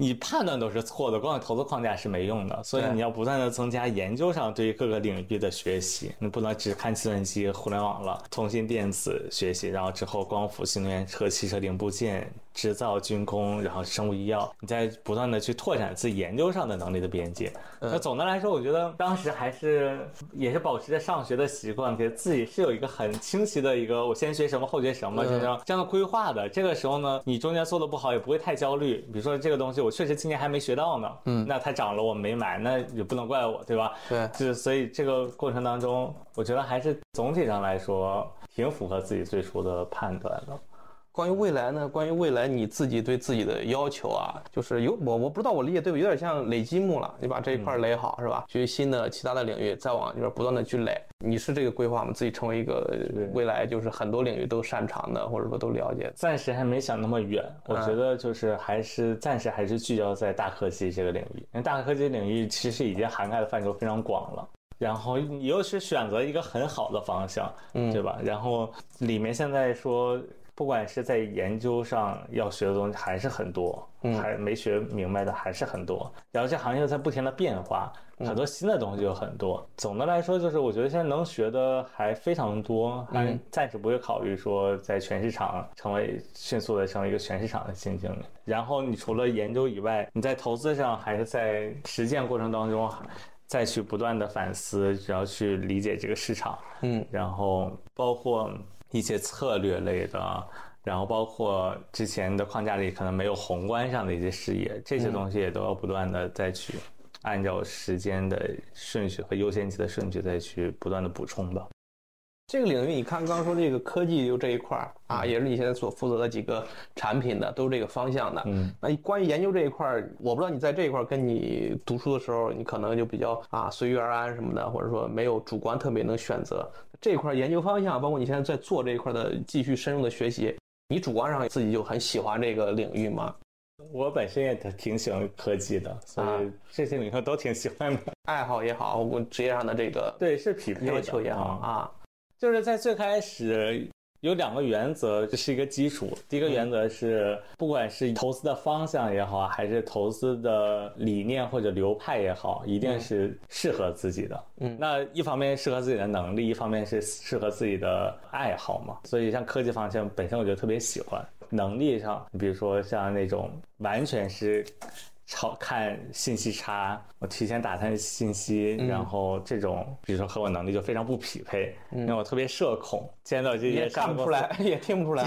你判断都是错的，光有投资框架是没用的，所以你要不断的增加研究上对于各个领域的学习，你不能只看计算机、互联网了，通信电子学习，然后之后光伏、新能源车、汽车零部件。制造、军工，然后生物医药，你在不断的去拓展自己研究上的能力的边界。那总的来说，我觉得当时还是也是保持着上学的习惯，给自己是有一个很清晰的一个，我先学什么，后学什么，这样这样的规划的。这个时候呢，你中间做的不好也不会太焦虑。比如说这个东西我确实今年还没学到呢，嗯，那它涨了我没买，那也不能怪我，对吧？对，就所以这个过程当中，我觉得还是总体上来说挺符合自己最初的判断的。关于未来呢？关于未来你自己对自己的要求啊，就是有我我不知道我理解对不？有点像垒积木了，你把这一块垒好是吧？学新的其他的领域再往里边不断的去垒。你是这个规划吗？自己成为一个未来就是很多领域都擅长的，或者说都了解？暂时还没想那么远，我觉得就是还是暂时还是聚焦在大科技这个领域，因为大科技领域其实已经涵盖的范畴非常广了。然后你又是选择一个很好的方向，嗯，对吧？然后里面现在说。不管是在研究上要学的东西还是很多，还没学明白的还是很多。然后这行业在不停的变化，很多新的东西有很多。总的来说，就是我觉得现在能学的还非常多，还暂时不会考虑说在全市场成为迅速的成为一个全市场的新经理。然后你除了研究以外，你在投资上还是在实践过程当中再去不断的反思，然后去理解这个市场。嗯，然后包括。一些策略类的，然后包括之前的框架里可能没有宏观上的一些视野，这些东西也都要不断的再去按照时间的顺序和优先级的顺序再去不断的补充的。这个领域，你看刚刚说这个科技就这一块儿啊，也是你现在所负责的几个产品的，都是这个方向的。嗯，那关于研究这一块儿，我不知道你在这一块儿跟你读书的时候，你可能就比较啊随遇而安什么的，或者说没有主观特别能选择。这一块研究方向，包括你现在在做这一块的继续深入的学习，你主观上自己就很喜欢这个领域吗？我本身也挺喜欢科技的，所以这些领域都挺喜欢的。爱好也好，我职业上的这个对是匹配要求也好啊，就是在最开始。有两个原则，这是一个基础。第一个原则是，不管是投资的方向也好，还是投资的理念或者流派也好，一定是适合自己的。嗯，那一方面适合自己的能力，一方面是适合自己的爱好嘛。所以像科技方向本身，我就特别喜欢。能力上，比如说像那种完全是。超看信息差，我提前打探信息，然后这种比如说和我能力就非常不匹配，因为我特别社恐，见到这些也上市公司看不出来，也听不出来。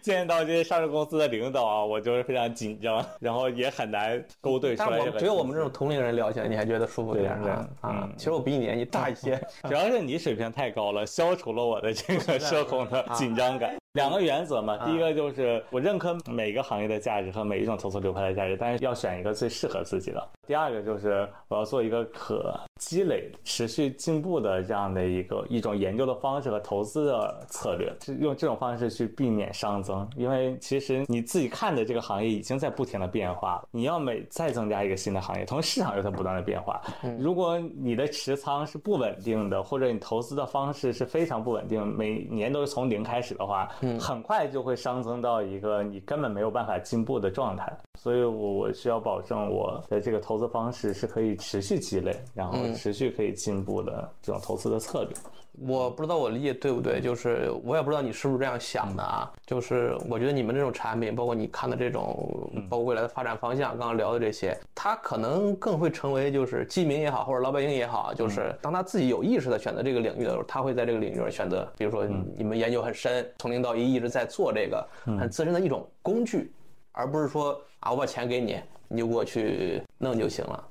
见到这些上市公司的领导啊，我就是非常紧张，然后也很难勾兑出来只有我们这种同龄人聊起来，你还觉得舒服一点对啊啊嗯！其实我比你年纪大一些 主要是你水平太高了，消除了我的这个社恐的紧张感。两个原则嘛，第一个就是我认可每个行业的价值和每一种投资流派的价值，但是要选一个最适合自己的。第二个就是我要做一个可积累、持续进步的这样的一个一种研究的方式和投资的策略，是用这种方式去避免熵增。因为其实你自己看的这个行业已经在不停的变化了，你要每再增加一个新的行业，同时市场又在不断的变化。如果你的持仓是不稳定的，或者你投资的方式是非常不稳定，每年都是从零开始的话，很快就会熵增到一个你根本没有办法进步的状态。所以我我需要保证我的这个投资方式是可以持续积累，然后持续可以进步的这种投资的策略。我不知道我理解对不对，就是我也不知道你是不是这样想的啊。就是我觉得你们这种产品，包括你看的这种，包括未来的发展方向，刚刚聊的这些，它可能更会成为就是基民也好，或者老百姓也好，就是当他自己有意识的选择这个领域的时候，他会在这个领域上选择，比如说你们研究很深，从零到一一直在做这个很自身的一种工具，而不是说啊我把钱给你，你就给我去弄就行了。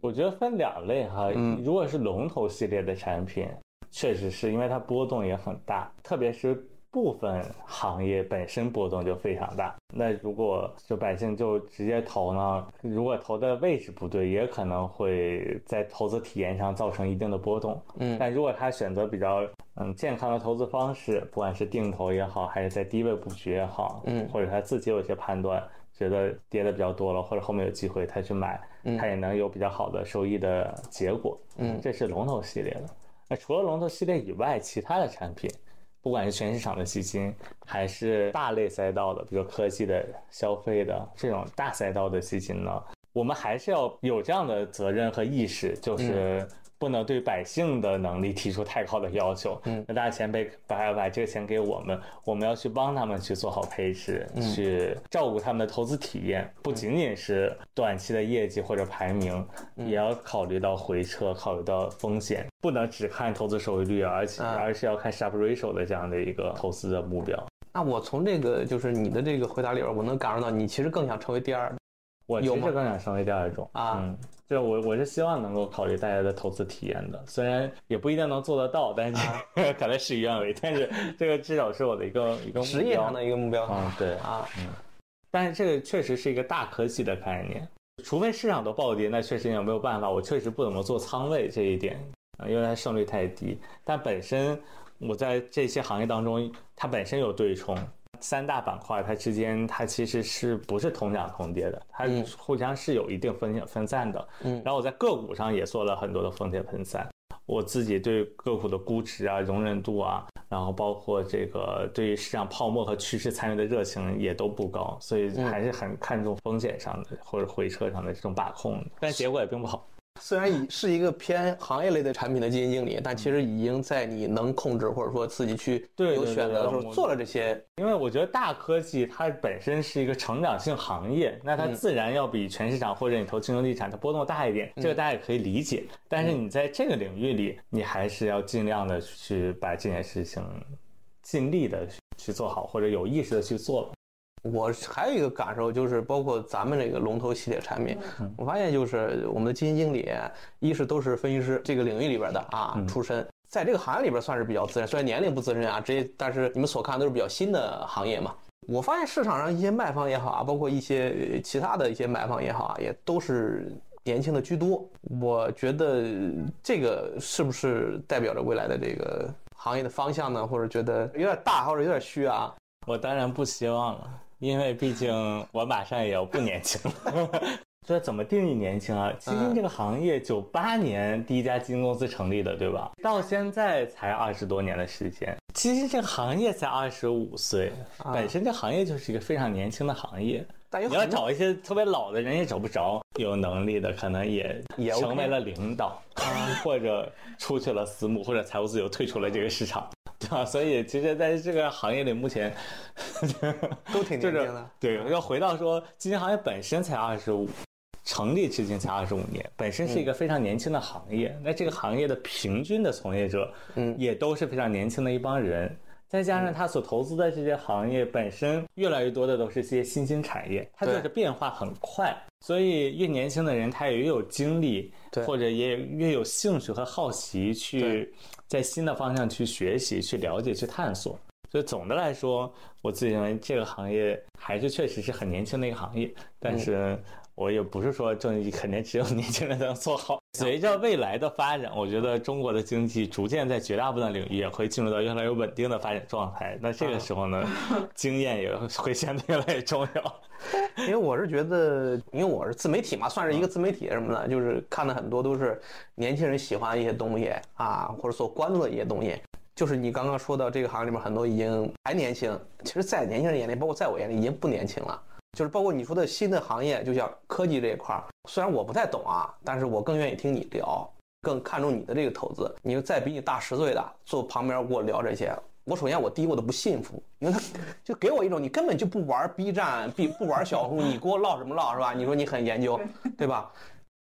我觉得分两类哈，如果是龙头系列的产品，确实是因为它波动也很大，特别是部分行业本身波动就非常大。那如果就百姓就直接投呢，如果投的位置不对，也可能会在投资体验上造成一定的波动。嗯但如果他选择比较嗯健康的投资方式，不管是定投也好，还是在低位布局也好，嗯或者他自己有一些判断，觉得跌的比较多了，或者后面有机会他去买，他也能有比较好的收益的结果。嗯这是龙头系列的。那除了龙头系列以外，其他的产品，不管是全市场的基金，还是大类赛道的，比如科技的、消费的这种大赛道的基金呢，我们还是要有这样的责任和意识，就是。不能对百姓的能力提出太高的要求。嗯。那大家钱被把把这个钱给我们，我们要去帮他们去做好配置，去照顾他们的投资体验，不仅仅是短期的业绩或者排名，也要考虑到回撤，考虑到风险，不能只看投资收益率，而且嗯而是要看 Sharpe ratio 的这样的一个投资的目标。那我从这个就是你的这个回答里边，我能感受到你其实更想成为第二我其实更想成为第二种啊。嗯，就我我是希望能够考虑大家的投资体验的，虽然也不一定能做得到，但是 可能事与愿违，但是这个至少是我的一个一个目标职业上的一个目标嗯，对，啊。嗯但是这个确实是一个大科技的概念，除非市场都暴跌，那确实也没有办法。我确实不怎么做仓位这一点啊，因为它胜率太低。但本身我在这些行业当中，它本身有对冲，三大板块它之间它其实是不是同涨同跌的，它嗯互相是有一定风险分散的。嗯然后我在个股上也做了很多的风险分散。我自己对个股的估值啊、容忍度啊，然后包括这个对于市场泡沫和趋势参与的热情也都不高，所以还是很看重风险上的或者回撤上的这种把控的，但结果也并不好。虽然已是一个偏行业类的产品的基金经理，但其实已经在你能控制或者说自己去有选择的时候做了这些。因为我觉得大科技它本身是一个成长性行业，那它自然要比全市场或者你投金融地产它波动大一点，这个大家也可以理解。但是你在这个领域里，你还是要尽量的去把这件事情尽力的去做好，或者有意识的去做。我还有一个感受就是，包括咱们这个龙头系列产品，我发现就是我们的基金经理，一是都是分析师这个领域里边的啊出身，在这个行业里边算是比较资深，虽然年龄不资深啊，这些但是你们所看都是比较新的行业嘛。我发现市场上一些卖方也好啊，包括一些呃其他的一些买方也好啊，也都是年轻的居多。我觉得这个是不是代表着未来的这个行业的方向呢？或者觉得有点大，或者有点虚啊？我当然不希望了，因为毕竟我马上也要不年轻了。这怎么定义年轻啊？基金这个行业，九八年第一家基金公司成立的，对吧？到现在才二十多年的时间，基金这个行业才二十五岁，本身这行业就是一个非常年轻的行业。你要找一些特别老的人也找不着，有能力的可能也也成为了领导，或者出去了私募，或者财务自由退出了这个市场，对吧？所以其实在这个行业里，目前 都挺年轻的。对，要回到说基金行业本身才二十五，成立至今才二十五年，本身是一个非常年轻的行业。那这个行业的平均的从业者，嗯，也都是非常年轻的一帮人。再加上他所投资的这些行业本身，越来越多的都是些新兴产业，它就是变化很快。所以越年轻的人，他也越有精力，或者也越有兴趣和好奇去在新的方向去学习、去了解、去探索。所以总的来说，我自己认为这个行业还是确实是很年轻的一个行业，但是。我也不是说正义肯定只有年轻人能做好。随着未来的发展，我觉得中国的经济逐渐在绝大部分领域也会进入到越来越稳定的发展状态。那这个时候呢，经验也会显得越来越重要。因为我是觉得，因为我是自媒体嘛，算是一个自媒体什么的，就是看的很多都是年轻人喜欢的一些东西啊，或者所关注的一些东西。就是你刚刚说到这个行业里面很多已经还年轻，其实，在年轻人眼里，包括在我眼里，已经不年轻了。就是包括你说的新的行业，就像科技这一块儿，虽然我不太懂啊，但是我更愿意听你聊，更看重你的这个投资。你再比你大十岁的坐旁边跟我聊这些，我首先我第一我都不信服，因为他就给我一种你根本就不玩 B 站，不不玩小红书，你给我唠什么唠是吧？你说你很研究，对吧？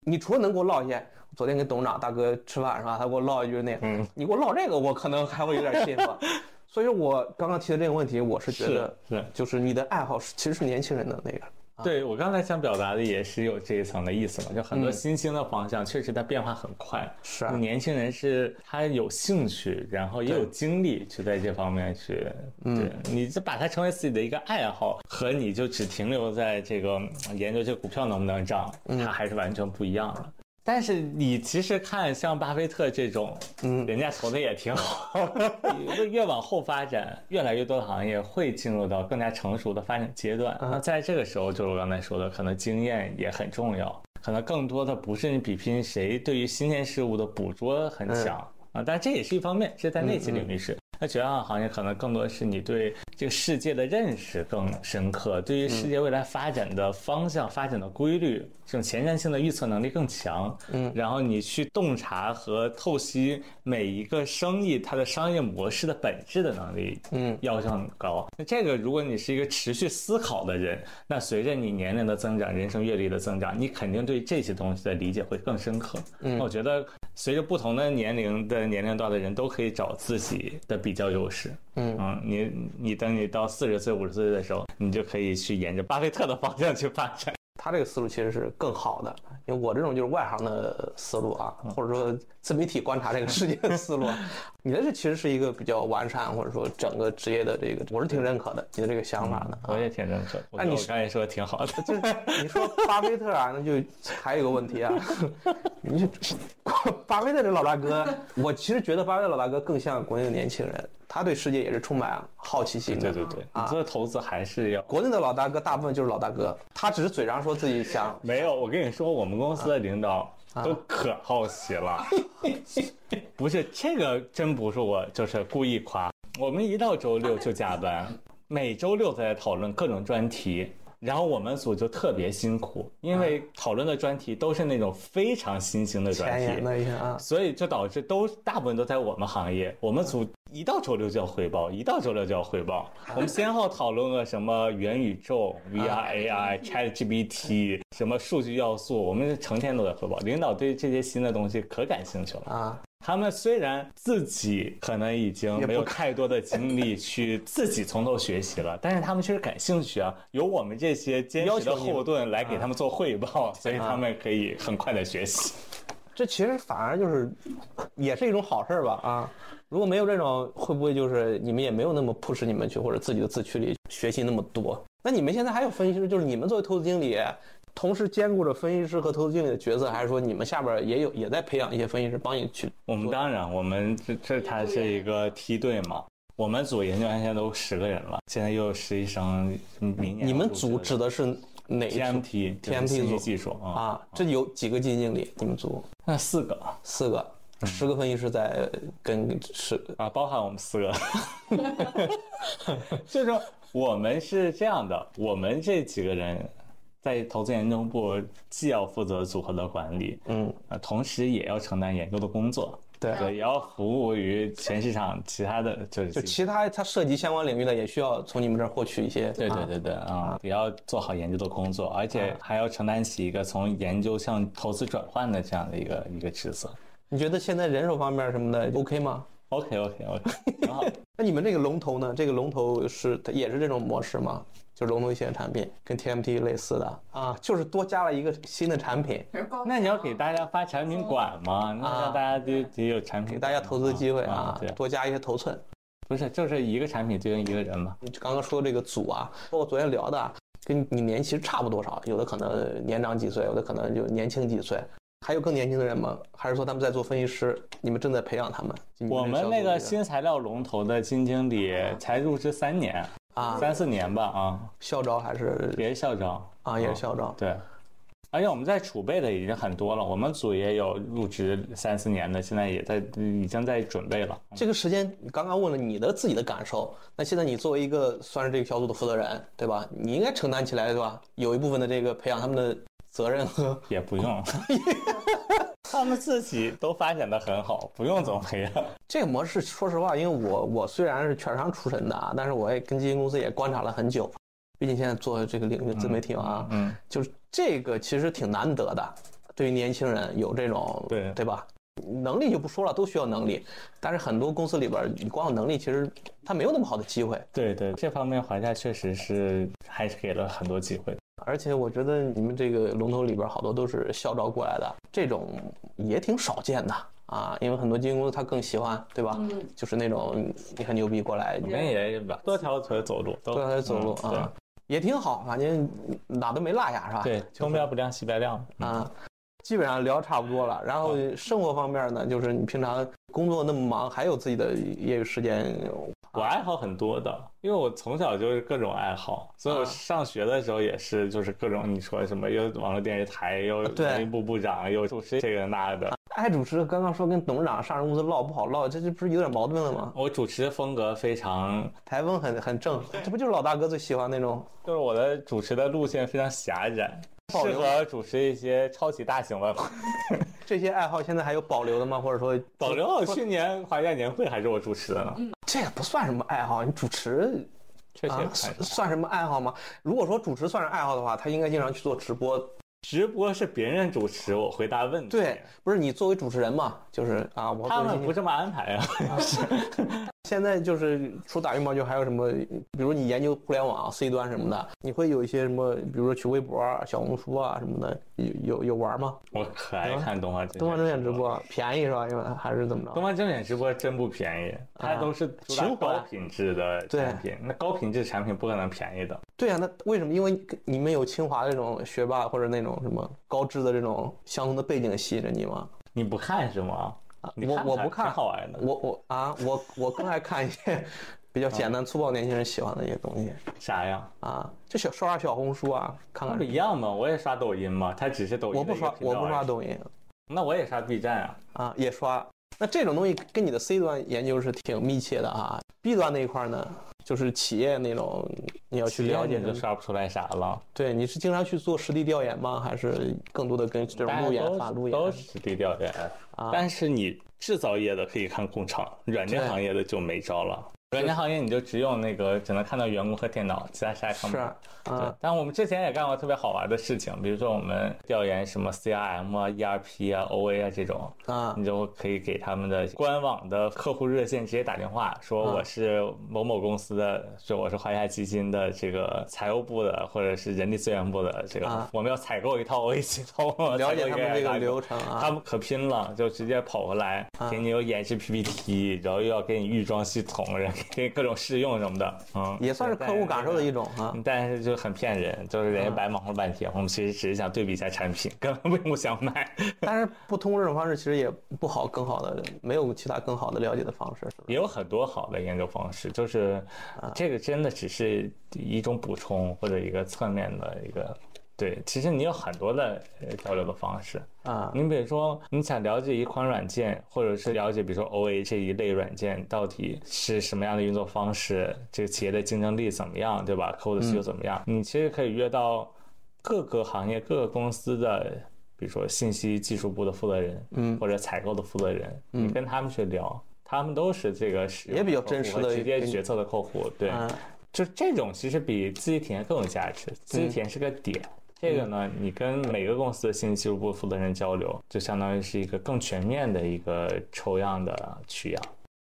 你除了能给我唠一些，昨天跟董事长大哥吃饭是吧？他给我唠一句那，嗯你给我唠这个，我可能还会有点信服。所以说我刚刚提的这个问题，我是觉得是，就是你的爱好是其实是年轻人的那个。对我刚才想表达的也是有这一层的意思嘛，就很多新兴的方向确实它变化很快。是啊，年轻人是他有兴趣，然后也有精力去在这方面去。嗯，你就把它成为自己的一个爱好，和你就只停留在这个研究这股票能不能涨，它还是完全不一样的。但是你其实看像巴菲特这种，嗯，人家投的也挺好。越越往后发展，越来越多的行业会进入到更加成熟的发展阶段。那在这个时候，就是我刚才说的，可能经验也很重要。可能更多的不是你比拼谁对于新鲜事物的捕捉很强啊，但这也是一方面，这在那些领域是。那绝望行业可能更多是你对这个世界的认识更深刻，对于世界未来发展的方向、发展的规律，这种前瞻性的预测能力更强。嗯，然后你去洞察和透析每一个生意它的商业模式的本质的能力，嗯，要求很高。那这个，如果你是一个持续思考的人，那随着你年龄的增长、人生阅历的增长，你肯定对这些东西的理解会更深刻。嗯，我觉得随着不同的年龄的年龄段的人都可以找自己的比。比较优势，嗯。嗯，你你等你到四十岁五十岁的时候，你就可以去沿着巴菲特的方向去发展。他这个思路其实是更好的，因为我这种就是外行的思路啊，或者说自媒体观察这个世界的 思路，你的这其实是一个比较完善，或者说整个职业的这个，我是挺认可的你的这个想法的。我也挺认可。那你刚才说的挺好的，就是你说巴菲特啊，那就还有一个问题啊，你巴菲特这老大哥，我其实觉得巴菲特老大哥更像国内的年轻人。他对世界也是充满好奇心的。对对对，啊，做投资还是要。国内的老大哥大部分就是老大哥，他只是嘴上说自己想。没有，我跟你说，我们公司的领导都可好奇了。不是这个，真不是我，就是故意夸。我们一到周六就加班，每周六都在讨论各种专题。然后我们组就特别辛苦，因为讨论的专题都是那种非常新型的专题，所以就导致都大部分都在我们行业。我们组一到周六就要汇报，一到周六就要汇报。我们先后讨论了什么元宇宙、VR、AI、ChatGPT，什么数据要素，我们成天都在汇报。领导对这些新的东西可感兴趣了啊。他们虽然自己可能已经没有太多的精力去自己从头学习了，但是他们确实感兴趣啊。有我们这些坚实的后盾来给他们做汇报，所以他们可以很快的学习。这其实反而就是也是一种好事吧？啊，如果没有这种，会不会就是你们也没有那么 push 你们去或者自己的自驱力学习那么多？那你们现在还有分析师，就是你们作为投资经理。同时兼顾着分析师和投资经理的角色，还是说你们下边也有也在培养一些分析师帮你去？我们当然，我们这这它是一个梯队嘛。我们组研究员现在都十个人了，现在又有实习生，明年。你们组指的是哪？TMT，TMT 组技术啊。这有几个基金经理？你们组？那四个，四个，十个分析师在跟十啊，包含我们四个。所 以说，我们是这样的，我们这几个人。在投资研究部，既要负责组合的管理，嗯，啊，同时也要承担研究的工作，对对，也要服务于全市场其他的就是就其他它涉及相关领域的，也需要从你们这儿获取一些。对对对对啊，也要做好研究的工作，而且还要承担起一个从研究向投资转换的这样的一个一个职责。你觉得现在人手方面什么的 OK 吗？OK OK OK，很好。那你们这个龙头呢？这个龙头是它也是这种模式吗？就是龙头一些产品跟 TMT 类似的啊，就是多加了一个新的产品，那你要给大家发产品管吗？那让大家得得有产品，给大家投资机会啊，对，多加一些头寸。不是，就是一个产品对应一个人嘛。你刚刚说这个组啊，包括昨天聊的，跟你年其实差不多少，有的可能年长几岁，有的可能就年轻几岁。还有更年轻的人吗？还是说他们在做分析师？你们正在培养他们？我们那个新材料龙头的金经理才入职三年啊，三四年吧啊。校招还是也是校招啊，也是校招。对，而且我们在储备的已经很多了，我们组也有入职三四年的，现在也在已经在准备了。这个时间你刚刚问了你的自己的感受，那现在你作为一个算是这个小组的负责人，对吧？你应该承担起来，对吧？有一部分的这个培养他们的。责任和也不用，他们自己都发展的很好，不用总培养。这个模式，说实话，因为我我虽然是券商出身的啊，但是我也跟基金公司也观察了很久。毕竟现在做这个领域自媒体啊，嗯，就是这个其实挺难得的。对于年轻人有这种对对吧？能力就不说了，都需要能力。但是很多公司里边，你光有能力，其实他没有那么好的机会。对对，这方面华夏确实是还是给了很多机会。而且我觉得你们这个龙头里边好多都是校招过来的，这种也挺少见的啊。因为很多基金公司他更喜欢，对吧？嗯，就是那种你很牛逼过来，你们也多条腿走路，多条腿走路啊，也挺好，反正哪都没落下，是吧？对，东边不亮西边亮啊。基本上聊差不多了，然后生活方面呢，就是你平常工作那么忙，还有自己的业余时间。我爱好很多的，因为我从小就是各种爱好，所以我上学的时候也是，就是各种你说什么，又网络电视台，又文艺部部长，又主持这个那的。爱主持，刚刚说跟董事长上市公司唠不好唠，这这不是有点矛盾了吗？我主持风格非常台风很很正，这不就是老大哥最喜欢那种？就是我的主持的路线非常狭窄。适合主持一些超级大型的，这些爱好现在还有保留的吗？或者说 保留？去年华夏年会还是我主持的呢。这也不算什么爱好，你主持，确实算什么爱好吗？如果说主持算是爱好的话，他应该经常去做直播。直播是别人主持，我回答问题。对，不是你作为主持人嘛？就是啊，我他们不这么安排啊。现在就是除打羽毛球，还有什么？比如你研究互联网 C 端什么的，你会有一些什么？比如说去微博、小红书啊什么的，有有有玩吗？我可爱看东方东方甄选直播，便宜是吧？因为还是怎么着？东方甄选直播真不便宜，它都是主打高品质的产品。那高品质产品不可能便宜的。对呀，那为什么？因为你们有清华这种学霸或者那种什么高知的这种相同的背景吸引着你吗？你不看是吗？我我不看，好玩的。我我啊，我我更爱看一些比较简单粗暴年轻人喜欢的一些东西。啥呀？啊，就小刷刷小红书啊，看看。不一样嘛，我也刷抖音嘛，它只是抖音。我不刷，我不刷抖音。那我也刷 B 站啊。啊，也刷。那这种东西跟你的 C 端研究是挺密切的啊。B 端那一块呢，就是企业那种你要去了解，就刷不出来啥了。对，你是经常去做实地调研吗？还是更多的跟这种路演、法路演？都实地调研。啊，但是你制造业的可以看工厂，软件行业的就没招了。软件行业你就只有那个只能看到员工和电脑，其他啥也看不到。是，但我们之前也干过特别好玩的事情，比如说我们调研什么 CRM 啊、ERP 啊、OA 啊这种，啊，你就可以给他们的官网的客户热线直接打电话，说我是某某公司的，说我是华夏基金的这个财务部的，或者是人力资源部的，这个我们要采购一套 OA 系统，了解他们这个流程啊，他们可拼了，就直接跑回来给你有演示 PPT，然后又要给你预装系统，然后给 各种试用什么的，嗯，也算是客户感受的一种啊，但是就很骗人，就是人家白忙活半天，我们其实只是想对比一下产品，根本并不想买。但是不通过这种方式，其实也不好更好的，没有其他更好的了解的方式。也有很多好的研究方式，就是这个真的只是一种补充或者一个侧面的一个。对，其实你有很多的交流的方式啊。你比如说，你想了解一款软件，或者是了解，比如说 OA 这一类软件到底是什么样的运作方式，这个企业的竞争力怎么样，对吧？客户的需求怎么样？你其实可以约到各个行业、各个公司的。比如说信息技术部的负责人，嗯或者采购的负责人，你跟他们去聊，他们都是这个使用也比较真实的直接决策的客户，对，嗯就这种其实比自己体验更有价值，自己体验是个点。这个呢，你跟每个公司的信息技术部负责人交流，就相当于是一个更全面的一个抽样的取样。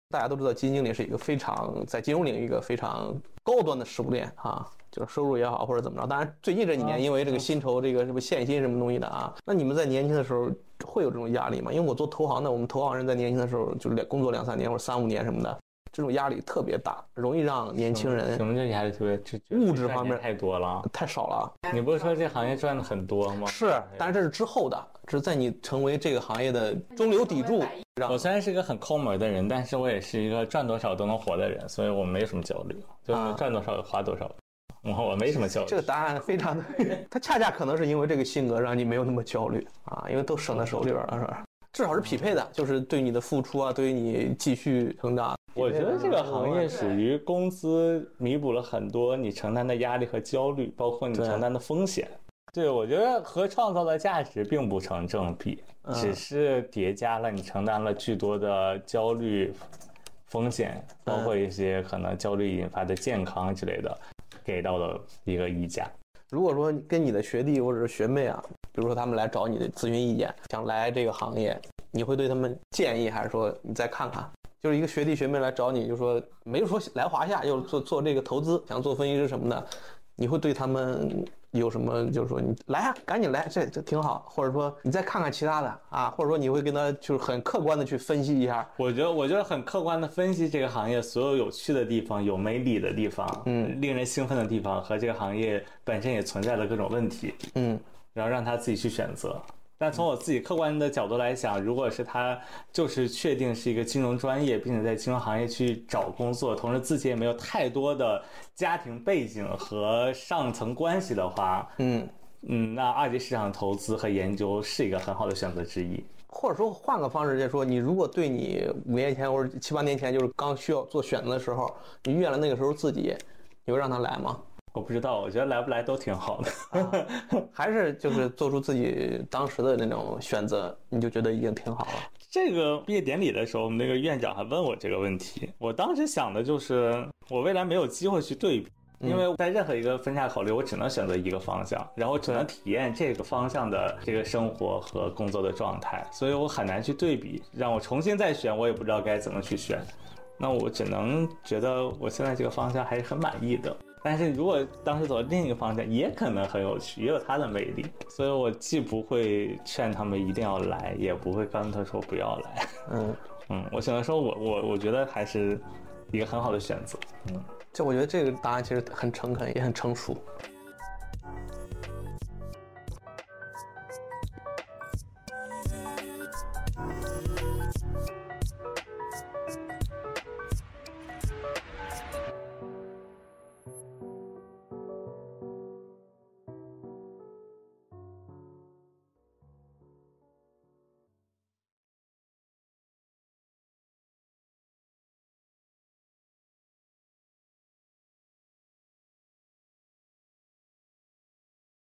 大家都知道，基金经理是一个非常在金融领域一个非常高端的食物链啊，就是收入也好或者怎么着。当然，最近这几年啊因为这个薪酬这个什么现金什么东西的啊，那你们在年轻的时候会有这种压力吗？因为我做投行的，我们投行人在年轻的时候就是两工作两三年或者三五年什么的，这种压力特别大，容易让年轻人什么叫压力特别？物质方面太多了。太少了。你不是说这行业赚的很多吗？是，但是这是之后的，这是在你成为这个行业的中流砥柱，我虽然是一个很抠门的人，但是我也是一个赚多少都能活的人，所以我没什么焦虑，就是啊赚多少花多少，我我没什么焦虑。这个答案非常的，他恰恰可能是因为这个性格让你没有那么焦虑啊，因为都省在手里边了，是吧？至少是匹配的，就是对你的付出啊，对于你继续成长。我觉得这个行业属于工资弥补了很多你承担的压力和焦虑，包括你承担的风险。对，我觉得和创造的价值并不成正比，嗯只是叠加了你承担了巨多的焦虑、风险，包括一些可能焦虑引发的健康之类的，给到了一个溢价。如果说跟你的学弟或者是学妹啊，比如说他们来找你的咨询意见，想来这个行业，你会对他们建议，还是说你再看看？就是一个学弟学妹来找你，就说没有说来华夏又做做这个投资，想做分析师什么的，你会对他们有什么？就是说你来啊，赶紧来，这这挺好，或者说你再看看其他的啊，或者说你会跟他就是很客观的去分析一下，我觉得，我觉得很客观的分析这个行业所有有趣的地方、有魅力的地方、嗯，令人兴奋的地方和这个行业本身也存在的各种问题，嗯然后让他自己去选择。但从我自己客观的角度来讲，如果是他就是确定是一个金融专业，并且在金融行业去找工作，同时自己也没有太多的家庭背景和上层关系的话，嗯，嗯，那二级市场投资和研究是一个很好的选择之一。或者说换个方式来说，你如果对你五年前或者七八年前就是刚需要做选择的时候，你遇见了那个时候自己，你会让他来吗？我不知道，我觉得来不来都挺好的。还是就是做出自己当时的那种选择，你就觉得已经挺好了。这个毕业典礼的时候，我们那个院长还问我这个问题。我当时想的就是，我未来没有机会去对比，因为在任何一个分叉考虑，我只能选择一个方向，然后只能体验这个方向的这个生活和工作的状态，所以我很难去对比。让我重新再选，我也不知道该怎么去选。那我只能觉得我现在这个方向还是很满意的。但是如果当时走另一个方向，也可能很有趣，也有它的魅力。所以我既不会劝他们一定要来，也不会跟他说不要来。嗯，嗯，我只能说我我我觉得还是一个很好的选择。嗯，就我觉得这个答案其实很诚恳，也很成熟。